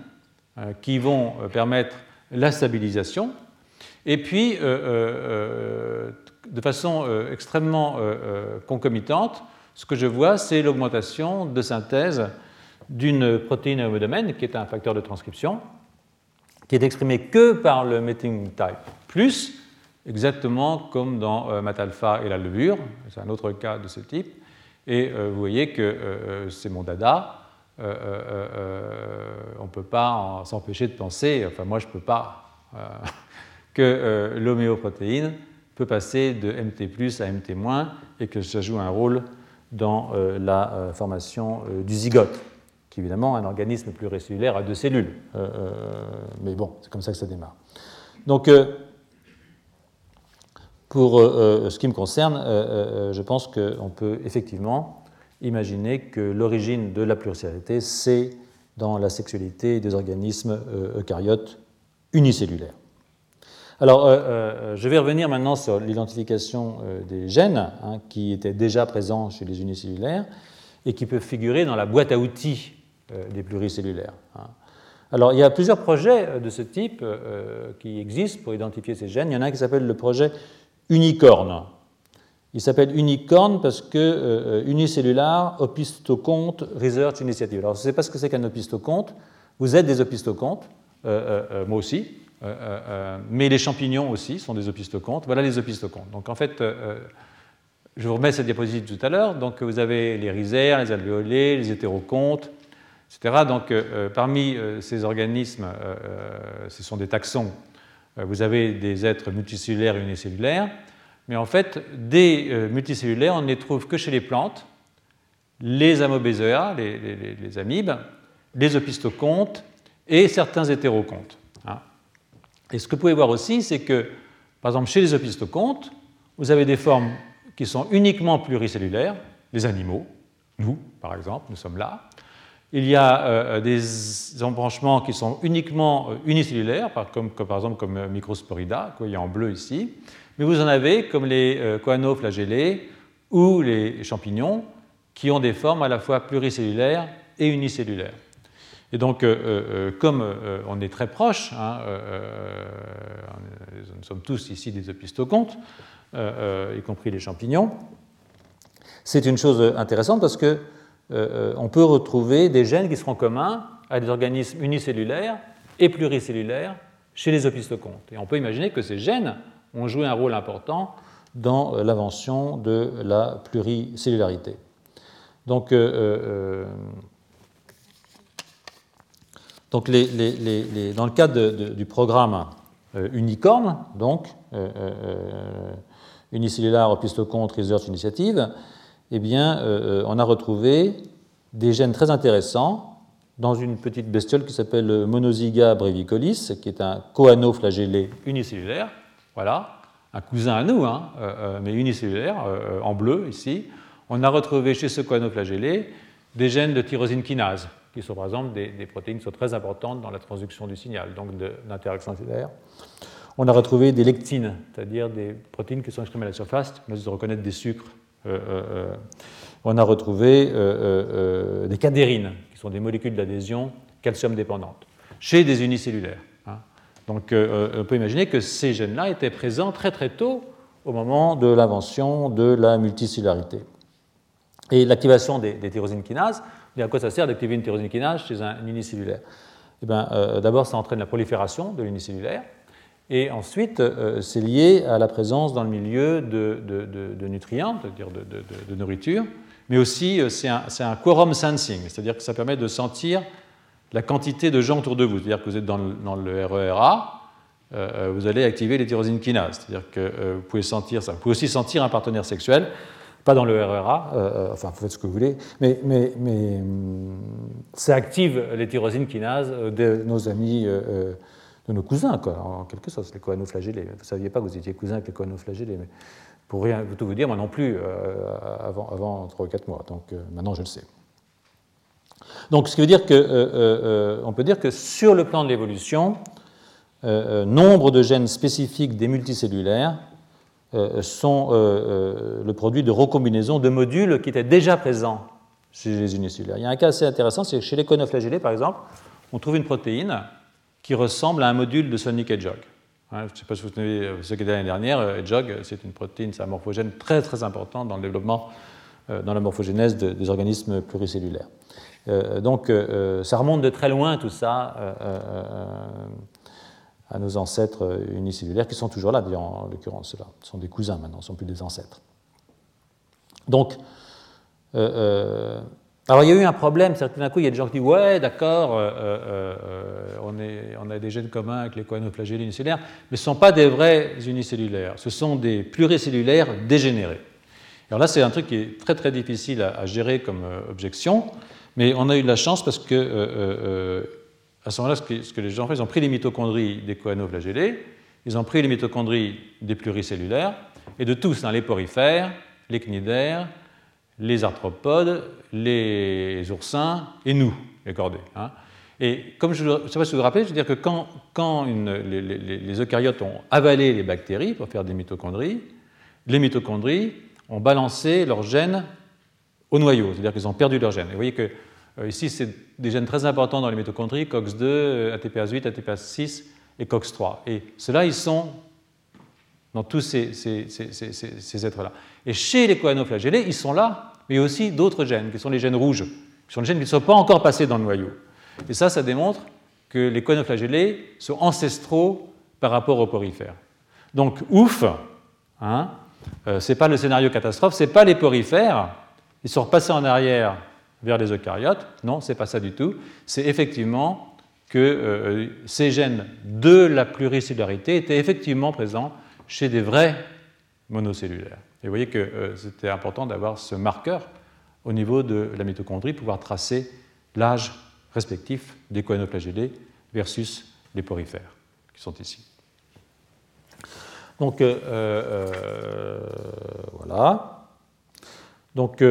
Speaker 2: qui vont permettre la stabilisation et puis, euh, euh, euh, de façon extrêmement concomitante, ce que je vois, c'est l'augmentation de synthèse d'une protéine homodomène, qui est un facteur de transcription, qui est exprimé que par le meeting type plus, exactement comme dans MAT-alpha et la levure, c'est un autre cas de ce type. Et vous voyez que c'est mon dada. On ne peut pas s'empêcher de penser, enfin moi je ne peux pas que euh, l'homéoprotéine peut passer de MT à MT- et que ça joue un rôle dans euh, la euh, formation du zygote, qui évidemment un organisme pluricellulaire à deux cellules. mais bon, c'est comme ça que ça démarre. Donc, pour ce qui me concerne, je pense qu'on peut effectivement imaginer que l'origine de la pluricellularité, c'est dans la sexualité des organismes eucaryotes unicellulaires. Alors, euh, euh, je vais revenir maintenant sur l'identification euh, des gènes hein, qui étaient déjà présents chez les unicellulaires et qui peuvent figurer dans la boîte à outils des pluricellulaires. Hein. Alors, il y a plusieurs projets de ce type qui existent pour identifier ces gènes. Il y en a un qui s'appelle le projet Unicorn. Il s'appelle Unicorn parce que Unicellular Opistoconte Research Initiative. Alors, je ne sais pas ce que c'est qu'un opistoconte. Vous êtes des opistocontes, moi aussi. Euh, euh, euh, mais les champignons aussi sont des opistocontes. Voilà les opistocontes. Donc en fait, je vous remets cette diapositive tout à l'heure. Donc vous avez les rhizaires, les alvéolés, les hétérocontes, etc. Donc parmi ces organismes, ce sont des taxons. vous avez des êtres multicellulaires et unicellulaires. Mais en fait, des multicellulaires, on ne les trouve que chez les plantes, les amobézoa, les, amibes, les opistocontes et certains hétérocontes. Et ce que vous pouvez voir aussi, c'est que, par exemple, chez les opistocontes, vous avez des formes qui sont uniquement pluricellulaires, les animaux, nous, par exemple, nous sommes là. Il y a euh, des embranchements qui sont uniquement euh, unicellulaires, comme, par exemple comme euh, Microsporida, vous voyez en bleu ici. Mais vous en avez comme les coanoflagellés ou les champignons, qui ont des formes à la fois pluricellulaires et unicellulaires. Et donc, euh, euh, comme euh, on est très proche, hein, nous sommes tous ici des opistocontes, y compris les champignons, c'est une chose intéressante parce que on peut retrouver des gènes qui seront communs à des organismes unicellulaires et pluricellulaires chez les opistocontes. Et on peut imaginer que ces gènes ont joué un rôle important dans l'invention de la pluricellularité. Donc, donc, les, dans le cadre du programme euh, Unicorn, donc euh, euh, Unicellular Opistoconte Research Initiative, eh bien, on a retrouvé des gènes très intéressants dans une petite bestiole qui s'appelle Monozyga brevicolis, qui est un coanoflagellé unicellulaire. Voilà, un cousin à nous, hein, mais unicellulaire, en bleu ici. On a retrouvé chez ce coanoflagellé des gènes de tyrosine kinase, qui sont par exemple des, protéines qui sont très importantes dans la transduction du signal, donc d'interaction cellulaire. On a retrouvé des lectines, c'est-à-dire des protéines qui sont exprimées à la surface, mais de reconnaître des sucres. Euh, euh, euh. on a retrouvé des cadérines, qui sont des molécules d'adhésion calcium dépendantes, chez des unicellulaires. Donc on peut imaginer que ces gènes-là étaient présents très très tôt au moment de l'invention de la multicellularité. Et l'activation des, des tyrosines kinases, à quoi ça sert d'activer une tyrosine kinase chez un unicellulaire? Eh ben, D'abord, ça entraîne la prolifération de l'unicellulaire. Et ensuite, euh, c'est lié à la présence dans le milieu de, de, nutriments, c'est-à-dire de, nourriture, mais aussi euh, c'est un, quorum sensing, c'est-à-dire que ça permet de sentir la quantité de gens autour de vous. C'est-à-dire que vous êtes dans le, RERA, euh, vous allez activer les tyrosines kinases, c'est-à-dire que vous pouvez sentir ça. Vous pouvez aussi sentir un partenaire sexuel, pas dans le RERA, enfin vous faites ce que vous voulez, mais, mais, hum, ça active les tyrosines kinases de nos amis de nos cousins, quoi, en quelque sorte, les coanoflagellés. Vous ne saviez pas que vous étiez cousins avec les coanoflagellés, mais pour rien tout vous dire, moi non plus, euh, avant, avant 3 ou 4 mois. Donc euh, maintenant, je le sais. Donc, ce qui veut dire que, euh, on peut dire que sur le plan de l'évolution, nombre de gènes spécifiques des multicellulaires sont le produit de recombinaisons de modules qui étaient déjà présents chez les unicellulaires. Il y a un cas assez intéressant, c'est chez les conoflagellés, par exemple, on trouve une protéine qui ressemble à un module de Sonic Hedgehog. Hein, je ne sais pas si vous euh, ce qui était l'année dernière, euh, Hedgehog, euh, c'est une protéine, c'est un morphogène très très important dans le développement, dans la morphogénèse des organismes pluricellulaires. Donc ça remonte de très loin tout ça à nos ancêtres unicellulaires qui sont toujours là, en l'occurrence ceux-là. Ce sont des cousins maintenant, ce ne sont plus des ancêtres. Donc, alors il y a eu un problème, c'est d'un coup il y a des gens qui disent ouais d'accord, euh, euh, euh, on, on, a des gènes communs avec les coanoflagellés unicellulaires, mais ce ne sont pas des vrais unicellulaires, ce sont des pluricellulaires dégénérés. Alors là c'est un truc qui est très très difficile à, gérer comme objection, mais on a eu de la chance parce que à ce moment-là ce que, les gens ont fait, ils ont pris les mitochondries des coanoflagellés, ils ont pris les mitochondries des pluricellulaires, et de tous, hein, les porifères, les cnidaires, les arthropodes, les oursins et nous, les cordés. Hein. Et comme je ne sais pas si vous vous rappelez, je veux dire que quand, les, eucaryotes ont avalé les bactéries pour faire des mitochondries, les mitochondries ont balancé leurs gènes au noyau, c'est-à-dire qu'ils ont perdu leurs gènes. Et vous voyez que euh, ici, c'est des gènes très importants dans les mitochondries, COX2, ATPase8, ATPase6 et COX3. Et ceux-là, ils sont dans tous ces, ces êtres-là. Et chez les coanoflagellés, ils sont là, mais il y a aussi d'autres gènes, qui sont les gènes rouges, qui sont les gènes qui ne sont pas encore passés dans le noyau. Et ça, ça démontre que les coanoflagellés sont ancestraux par rapport aux porifères. Donc, ouf, hein, euh, ce n'est pas le scénario catastrophe, ce n'est pas les porifères, ils sont repassés en arrière vers les eucaryotes. Non, ce n'est pas ça du tout. C'est effectivement que euh, ces gènes de la pluricellularité étaient effectivement présents chez des vrais monocellulaires. Et vous voyez que euh, c'était important d'avoir ce marqueur au niveau de la mitochondrie, pouvoir tracer l'âge respectif des coanoflagellés versus les porifères qui sont ici. Donc euh, voilà. Donc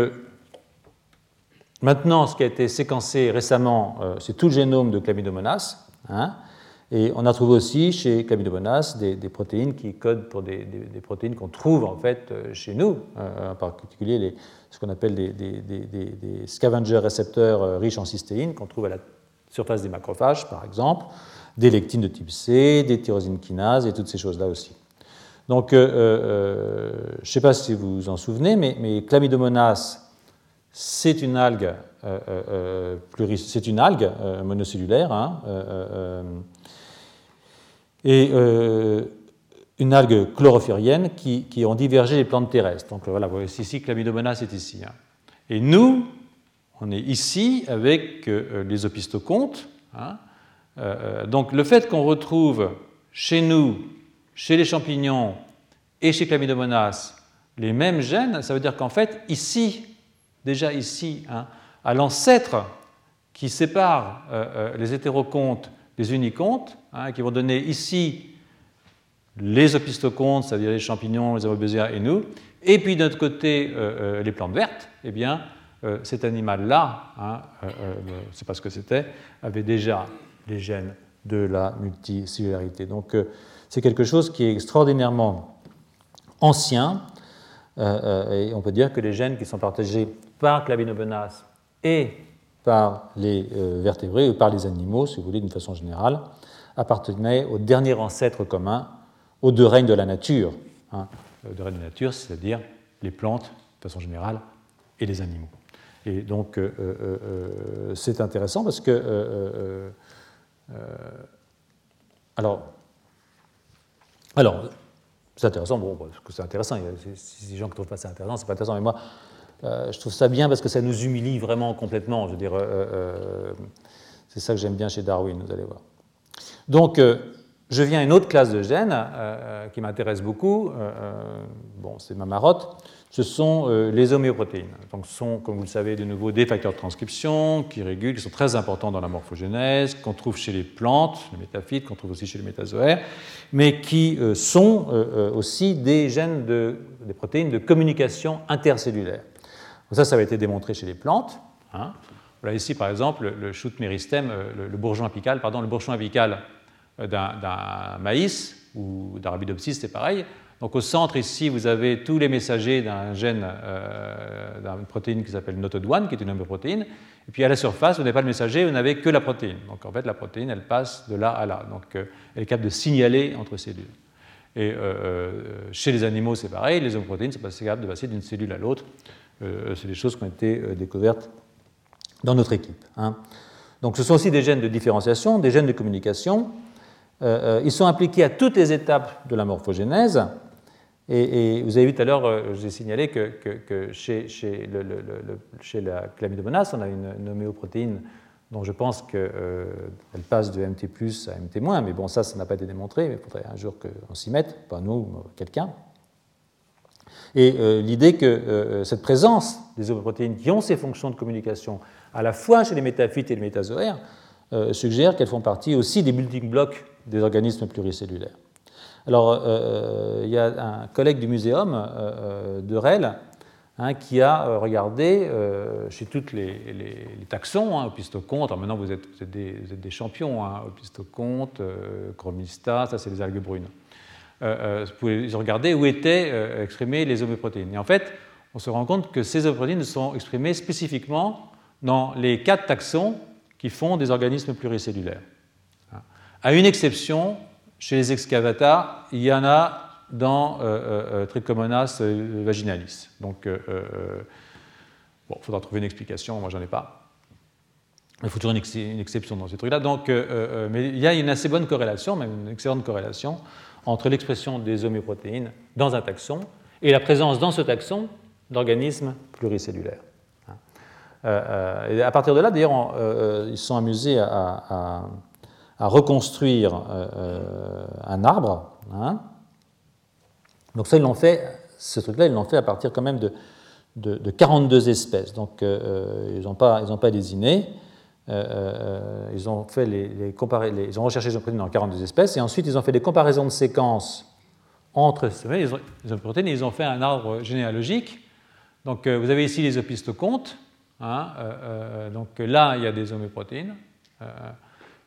Speaker 2: maintenant, ce qui a été séquencé récemment, c'est tout le génome de Chlamydomonas. Hein, et on a trouvé aussi chez Chlamydomonas des, protéines qui codent pour des, protéines qu'on trouve en fait euh, chez nous, euh, en particulier ce qu'on appelle des, scavenger récepteurs euh, riches en cystéine qu'on trouve à la surface des macrophages par exemple, des lectines de type C, des tyrosines kinases et toutes ces choses-là aussi. Donc, je ne sais pas si vous vous en souvenez, mais, mais Chlamydomonas, c'est une algue, monocellulaire. Hein, et euh, une algue chlorophérienne qui, ont divergé des plantes terrestres. Donc voilà, vous voyez ici, Chlamydomonas est ici. Hein. Et nous, on est ici avec euh, les opistocontes. Hein. Euh, donc le fait qu'on retrouve chez nous, chez les champignons et chez Chlamydomonas les mêmes gènes, ça veut dire qu'en fait, ici, déjà ici, hein, à l'ancêtre qui sépare les hétérocontes des unicontes, hein, qui vont donner ici les opistocontes, c'est-à-dire les champignons, les amobésia et nous, et puis de notre côté les plantes vertes, eh bien, euh, cet animal-là, hein, euh, euh, sais pas ce que c'était, avait déjà les gènes de la multicellularité. Donc c'est quelque chose qui est extraordinairement ancien, et on peut dire que les gènes qui sont partagés par Clavinobenas et par les vertébrés ou par les animaux, si vous voulez, d'une façon générale, appartenaient au dernier ancêtre commun, aux deux règnes de la nature. Hein. deux règnes de la nature, c'est-à-dire les plantes, de façon générale, et les animaux. Et donc, euh, euh, euh, c'est intéressant parce que. alors, alors c'est intéressant, bon, parce que c'est intéressant. Il y a des gens ne trouvent pas ça intéressant, c'est pas intéressant, mais moi, je trouve ça bien parce que ça nous humilie vraiment complètement. Je veux dire, c'est ça que j'aime bien chez Darwin, vous allez voir. Donc, je viens à une autre classe de gènes qui m'intéresse beaucoup. bon, c'est ma marotte ce sont euh, les homéoprotéines. Donc, ce sont, comme vous le savez, de nouveau des facteurs de transcription qui régulent, qui sont très importants dans la morphogénèse, qu'on trouve chez les plantes, les métaphytes, qu'on trouve aussi chez les métazoaires, mais qui euh, sont euh, aussi des gènes, de, des protéines de communication intercellulaire. Donc ça, ça avait été démontré chez les plantes. Hein. Voilà ici, par exemple, le shoot méristème, le, bourgeon apical, pardon, le bourgeon apical d'un maïs ou d'Arabidopsis, c'est pareil. Donc au centre ici, vous avez tous les messagers d'un gène, euh, d'une protéine qui s'appelle NOTOD1, qui est une homéoprotéine. Et puis à la surface, vous n'avez pas le messager, vous n'avez que la protéine. Donc en fait, la protéine, elle passe de là à là. Donc euh, elle est capable de signaler entre cellules. Et euh, chez les animaux, c'est pareil. Les homéoprotéines, c'est capable de passer d'une cellule à l'autre. C'est des choses qui ont été découvertes dans notre équipe. Hein. Donc ce sont aussi des gènes de différenciation, des gènes de communication. ils sont impliqués à toutes les étapes de la morphogénèse. Et, vous avez vu tout à l'heure, euh, je vous ai signalé que, chez, la chlamydomonas, on a une, homéoprotéine dont je pense qu'elle euh, passe de MT à MT-, mais bon, ça, ça n'a pas été démontré, mais il faudrait un jour qu'on s'y mette, pas nous, quelqu'un. Et euh, l'idée que cette présence des homéoprotéines qui ont ces fonctions de communication à la fois chez les métaphytes et les métazoaires suggère qu'elles font partie aussi des building blocks des organismes pluricellulaires. Alors, euh, euh, il y a un collègue du muséum euh, de Rennes hein, qui a regardé chez tous les, taxons, hein, opistocontes, alors maintenant vous êtes, des, champions, hein, opistocontes, chromista, ça c'est les algues brunes. Vous pouvez regarder où étaient exprimées les homéoprotéines. Et en fait, on se rend compte que ces homéoprotéines sont exprimées spécifiquement dans les quatre taxons qui font des organismes pluricellulaires. À une exception, chez les excavata, il y en a dans euh, euh, euh, Trichomonas vaginalis. Donc, il faudra trouver une explication, moi j'en ai pas. Il faut toujours une, exception dans ces trucs-là. Donc, mais il y a une assez bonne corrélation, même une excellente corrélation, entre l'expression des homéoprotéines dans un taxon et la présence dans ce taxon d'organismes pluricellulaires. Hein. et à partir de là, d'ailleurs, ils sont amusés à reconstruire euh, euh, un arbre. Hein. Donc ça, ils l'ont fait, ce truc-là, ils l'ont fait à partir quand même de, de, 42 espèces. Donc euh, ils n'ont pas, ils pas désigné. Ils ont fait les, les, ils ont recherché les protéines dans 42 espèces et ensuite ils ont fait des comparaisons de séquences entre les protéines et ils ont fait un arbre généalogique. Donc vous avez ici les opistocontes. Hein, donc là il y a des homéoprotéines.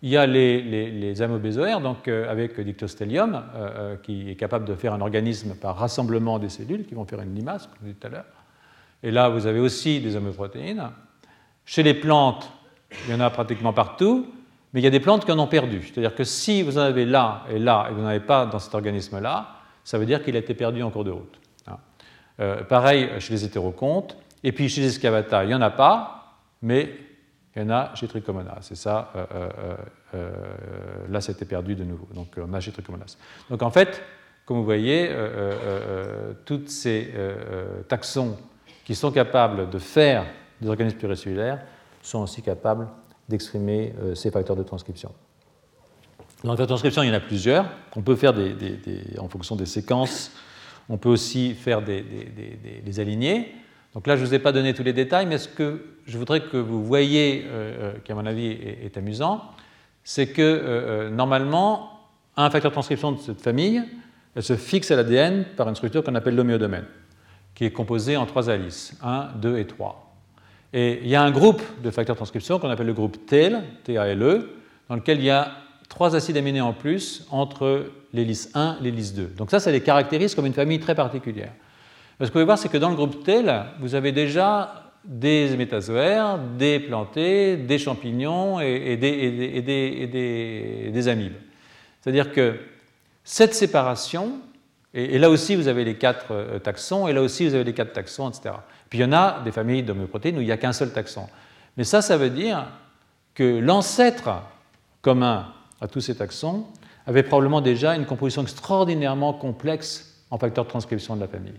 Speaker 2: Il y a les, les, amobézoaires, donc euh, avec Dictostellium, euh, euh, qui est capable de faire un organisme par rassemblement des cellules, qui vont faire une limace, comme je dit tout à l'heure. Et là, vous avez aussi des homéoprotéines. Chez les plantes, il y en a pratiquement partout, mais il y a des plantes qui en ont perdu. C'est-à-dire que si vous en avez là et là, et vous n'en avez pas dans cet organisme-là, ça veut dire qu'il a été perdu en cours de route. Hein. pareil chez les hétérocontes. Et puis chez les excavata, il n'y en a pas, mais il y en a chez Trichomonas. C'est ça, euh, euh, euh, là, c'était perdu de nouveau. Donc, on a chez Trichomonas. Donc, en fait, comme vous voyez, tous ces taxons qui sont capables de faire des organismes pluricellulaires sont aussi capables d'exprimer ces facteurs de transcription. Dans de transcription, il y en a plusieurs. On peut faire des, en fonction des séquences. On peut aussi faire des, alignés. Donc là, je ne vous ai pas donné tous les détails, mais ce que je voudrais que vous voyez, qui à mon avis est, amusant, c'est que normalement, un facteur de transcription de cette famille, elle se fixe à l'ADN par une structure qu'on appelle l'homéodomaine, qui est composée en trois hélices, 1, 2 et 3. Et il y a un groupe de facteurs de transcription qu'on appelle le groupe TALE, T-A-L-E, dans lequel il y a trois acides aminés en plus entre l'hélice 1 et l'hélice 2. Donc ça, ça les caractérise comme une famille très particulière. Ce que vous pouvez voir, c'est que dans le groupe TALE, vous avez déjà des métazoaires, des plantés, des champignons et, des amibes. C'est-à-dire que cette séparation, et, là aussi vous avez les quatre euh, taxons, et là aussi vous avez les quatre taxons, etc. Puis il y en a des familles d'homéoprotéines où il n'y a qu'un seul taxon. Mais ça, ça veut dire que l'ancêtre commun à tous ces taxons avait probablement déjà une composition extraordinairement complexe en facteurs de transcription de la famille.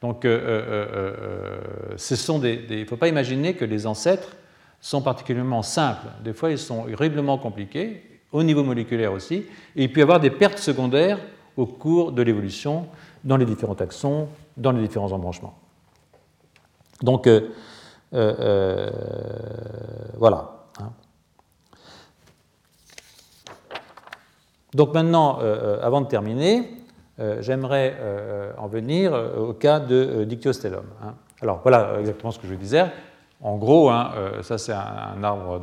Speaker 2: Donc, euh, euh, ce sont des, il ne faut pas imaginer que les ancêtres sont particulièrement simples. Des fois, ils sont horriblement compliqués au niveau moléculaire aussi, et il peut y avoir des pertes secondaires au cours de l'évolution dans les différents taxons, dans les différents embranchements. Donc, euh, euh, euh, voilà. Hein. Donc maintenant, avant de terminer, j'aimerais en venir au cas de Dictyostellum. Hein. Alors voilà exactement ce que je disais. En gros, hein, ça c'est un, arbre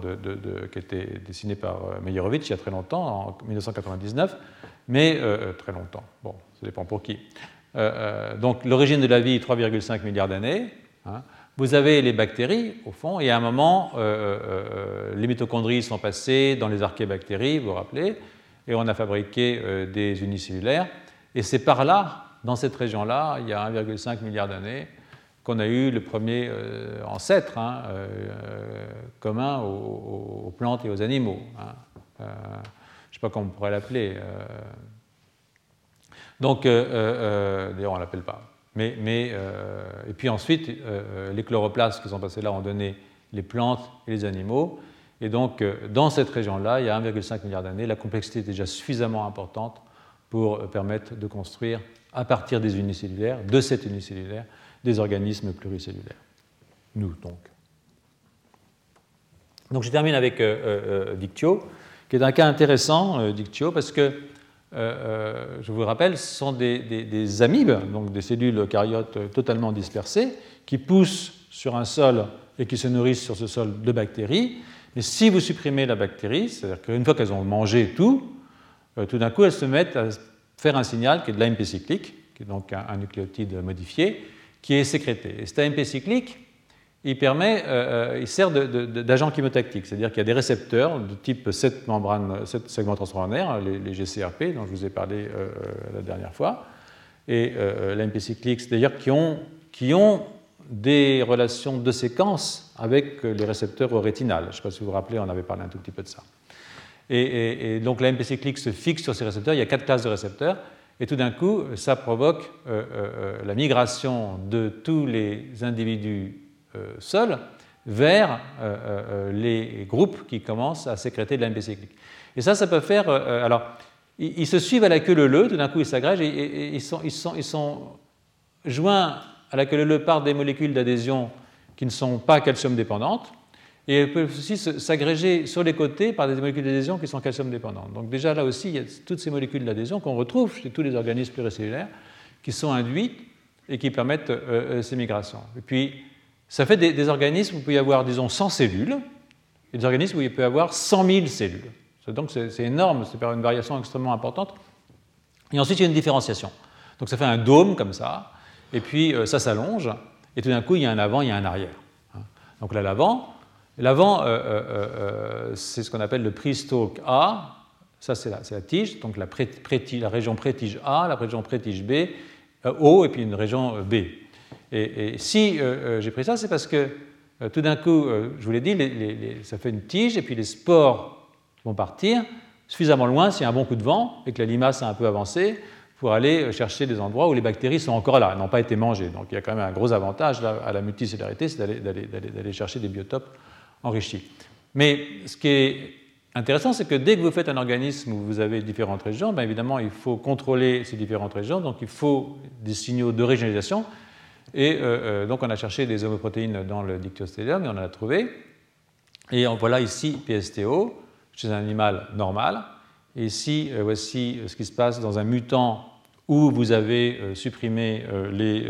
Speaker 2: qui a été dessiné par Meyerowitz il y a très longtemps, en 1999, mais très longtemps. Bon, ça dépend pour qui. donc l'origine de la vie, 3,5 milliards d'années. Hein. Vous avez les bactéries, au fond, et à un moment, les mitochondries sont passées dans les archébactéries, vous vous rappelez, et on a fabriqué des unicellulaires. Et c'est par là, dans cette région-là, il y a 1,5 milliard d'années, qu'on a eu le premier euh, ancêtre hein, euh, commun aux, plantes et aux animaux. Hein. Euh, je ne sais pas comment on pourrait l'appeler. Donc, d'ailleurs, on ne l'appelle pas. Mais, mais et puis ensuite, les chloroplastes qui sont passés là ont donné les plantes et les animaux. Et donc, dans cette région-là, il y a 1,5 milliard d'années, la complexité est déjà suffisamment importante pour permettre de construire, à partir des unicellulaires, de cet unicellulaire, des organismes pluricellulaires. Nous, donc. Donc je termine avec euh, euh, euh Dictio, qui est un cas intéressant, euh, Dictio, parce que, je vous rappelle, ce sont des, amibes, donc des cellules eucaryotes totalement dispersées, qui poussent sur un sol et qui se nourrissent sur ce sol de bactéries. Mais si vous supprimez la bactérie, c'est-à-dire qu'une fois qu'elles ont mangé tout, tout d'un coup elles se mettent à faire un signal qui est de l'AMP cyclique, qui est donc un nucléotide modifié, qui est sécrété. Et cet AMP cyclique, il, permet, euh, euh, il sert d'agent chemotactique, c'est-à-dire qu'il y a des récepteurs de type 7, membranes, 7 segments transmembranaires, les, GCRP, dont je vous ai parlé euh, la dernière fois, et l'AMP cyclique, d'ailleurs, qui ont, qui ont des relations de séquence avec les récepteurs au rétinal. Je ne sais pas si vous vous rappelez, on avait parlé un tout petit peu de ça. Et, donc l'AMP cyclique se fixe sur ces récepteurs. Il y a quatre classes de récepteurs. Et tout d'un coup, ça provoque euh, euh, euh, la migration de tous les individus seuls vers les groupes qui commencent à sécréter de l'AMP cyclique. Et ça, ça peut faire. alors, ils, se suivent à la queue leu tout d'un coup, ils s'agrègent et, ils, sont, ils, sont, ils, sont, joints à la queue leu par des molécules d'adhésion qui ne sont pas calcium dépendantes. Et elles peuvent aussi s'agréger sur les côtés par des molécules d'adhésion qui sont calcium dépendantes. Donc déjà là aussi, il y a toutes ces molécules d'adhésion qu'on retrouve chez tous les organismes pluricellulaires qui sont induites et qui permettent euh, euh, ces migrations. Et puis, ça fait des, organismes où il peut y avoir, disons, 100 cellules, et des organismes où il peut y avoir 100 000 cellules. Donc c'est énorme, c'est une variation extrêmement importante. Et ensuite, il y a une différenciation. Donc ça fait un dôme comme ça, et puis euh, ça s'allonge, et tout d'un coup, il y a un avant, il y a un arrière. Hein. Donc là, l'avant, euh, euh, c'est ce qu'on appelle le pre-stalk A, ça c'est la, la, tige, donc la, la région pré-tige A, la région pré-tige B, O et puis une région B. Et, si j'ai pris ça, c'est parce que tout d'un coup, je vous l'ai dit, ça fait une tige et puis les spores vont partir suffisamment loin s'il y a un bon coup de vent et que la limace a un peu avancé pour aller chercher des endroits où les bactéries sont encore là, n'ont pas été mangées. Donc il y a quand même un gros avantage à la multicellularité, c'est d'aller chercher des biotopes enrichi. Mais ce qui est intéressant, c'est que dès que vous faites un organisme où vous avez différentes régions, bien évidemment, il faut contrôler ces différentes régions, donc il faut des signaux de régionalisation. Et euh, euh, donc, on a cherché des homoprotéines dans le dictyostelium et on en a trouvé. Et voilà ici PSTO chez un animal normal. Et ici, euh, voici ce qui se passe dans un mutant où vous avez supprimé les,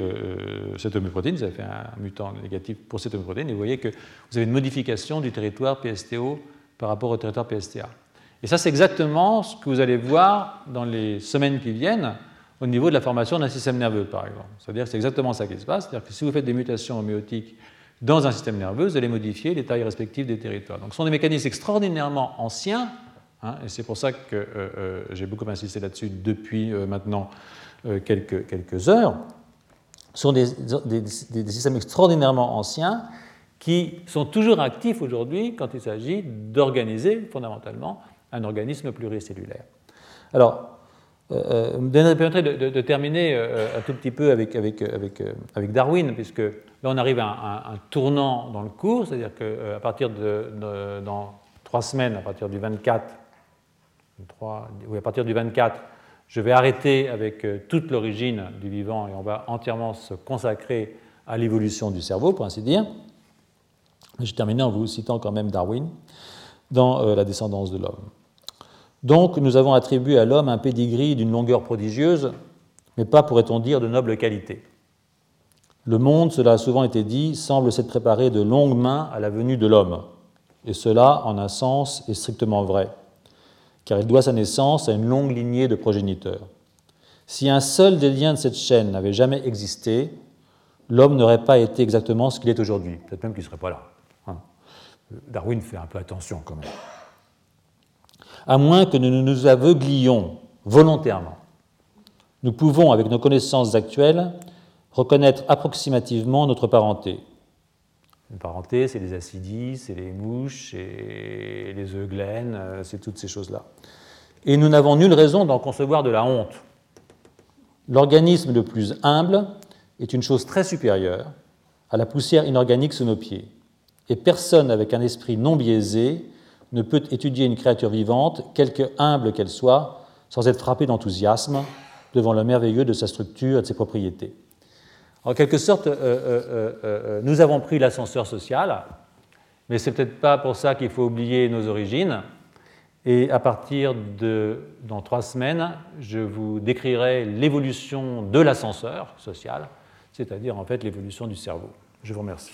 Speaker 2: cette homoprotéine, vous avez fait un mutant négatif pour cette homoprotéine, et vous voyez que vous avez une modification du territoire PSTO par rapport au territoire PSTA. Et ça, c'est exactement ce que vous allez voir dans les semaines qui viennent au niveau de la formation d'un système nerveux, par exemple. C'est-à-dire c'est exactement ça qui se passe. C'est-à-dire que si vous faites des mutations homéotiques dans un système nerveux, vous allez modifier les tailles respectives des territoires. Donc ce sont des mécanismes extraordinairement anciens, hein, et c'est pour ça que euh, euh, j'ai beaucoup insisté là-dessus depuis euh, maintenant quelques, quelques, heures. Ce sont des, des systèmes extraordinairement anciens qui sont toujours actifs aujourd'hui quand il s'agit d'organiser fondamentalement un organisme pluricellulaire. Alors, euh, me euh, permettrait de, terminer euh, un tout petit peu avec, avec, avec, euh, avec, Darwin, puisque là on arrive à un, tournant dans le cours, c'est-à-dire qu'à partir de, dans trois semaines, à partir du 24, oui, à partir du 24, je vais arrêter avec toute l'origine du vivant et on va entièrement se consacrer à l'évolution du cerveau, pour ainsi dire. Je terminer en vous citant quand même Darwin dans La descendance de l'homme. Donc nous avons attribué à l'homme un pedigree d'une longueur prodigieuse, mais pas, pourrait-on dire, de noble qualité. Le monde, cela a souvent été dit, semble s'être préparé de longues mains à la venue de l'homme. Et cela, en un sens, est strictement vrai, car il doit sa naissance à une longue lignée de progéniteurs. Si un seul des liens de cette chaîne n'avait jamais existé, l'homme n'aurait pas été exactement ce qu'il est aujourd'hui. Peut-être même qu'il ne serait pas là. Hein. Darwin fait un peu attention quand même à moins que nous nous aveuglions volontairement. Nous pouvons, avec nos connaissances actuelles, reconnaître approximativement notre parenté. Une parenté, c'est les acidies, c'est les mouches, c'est les eugènes, euh, c'est toutes ces choses-là. Et nous n'avons nulle raison d'en concevoir de la honte. L'organisme le plus humble est une chose très supérieure à la poussière inorganique sous nos pieds. Et personne avec un esprit non biaisé ne peut étudier une créature vivante, quelque humble qu'elle soit, sans être frappé d'enthousiasme devant le merveilleux de sa structure et de ses propriétés. En quelque sorte, euh, euh, euh, nous avons pris l'ascenseur social, mais c'est peut-être pas pour ça qu'il faut oublier nos origines. Et à partir de dans trois semaines, je vous décrirai l'évolution de l'ascenseur social, c'est-à-dire en fait l'évolution du cerveau. Je vous remercie.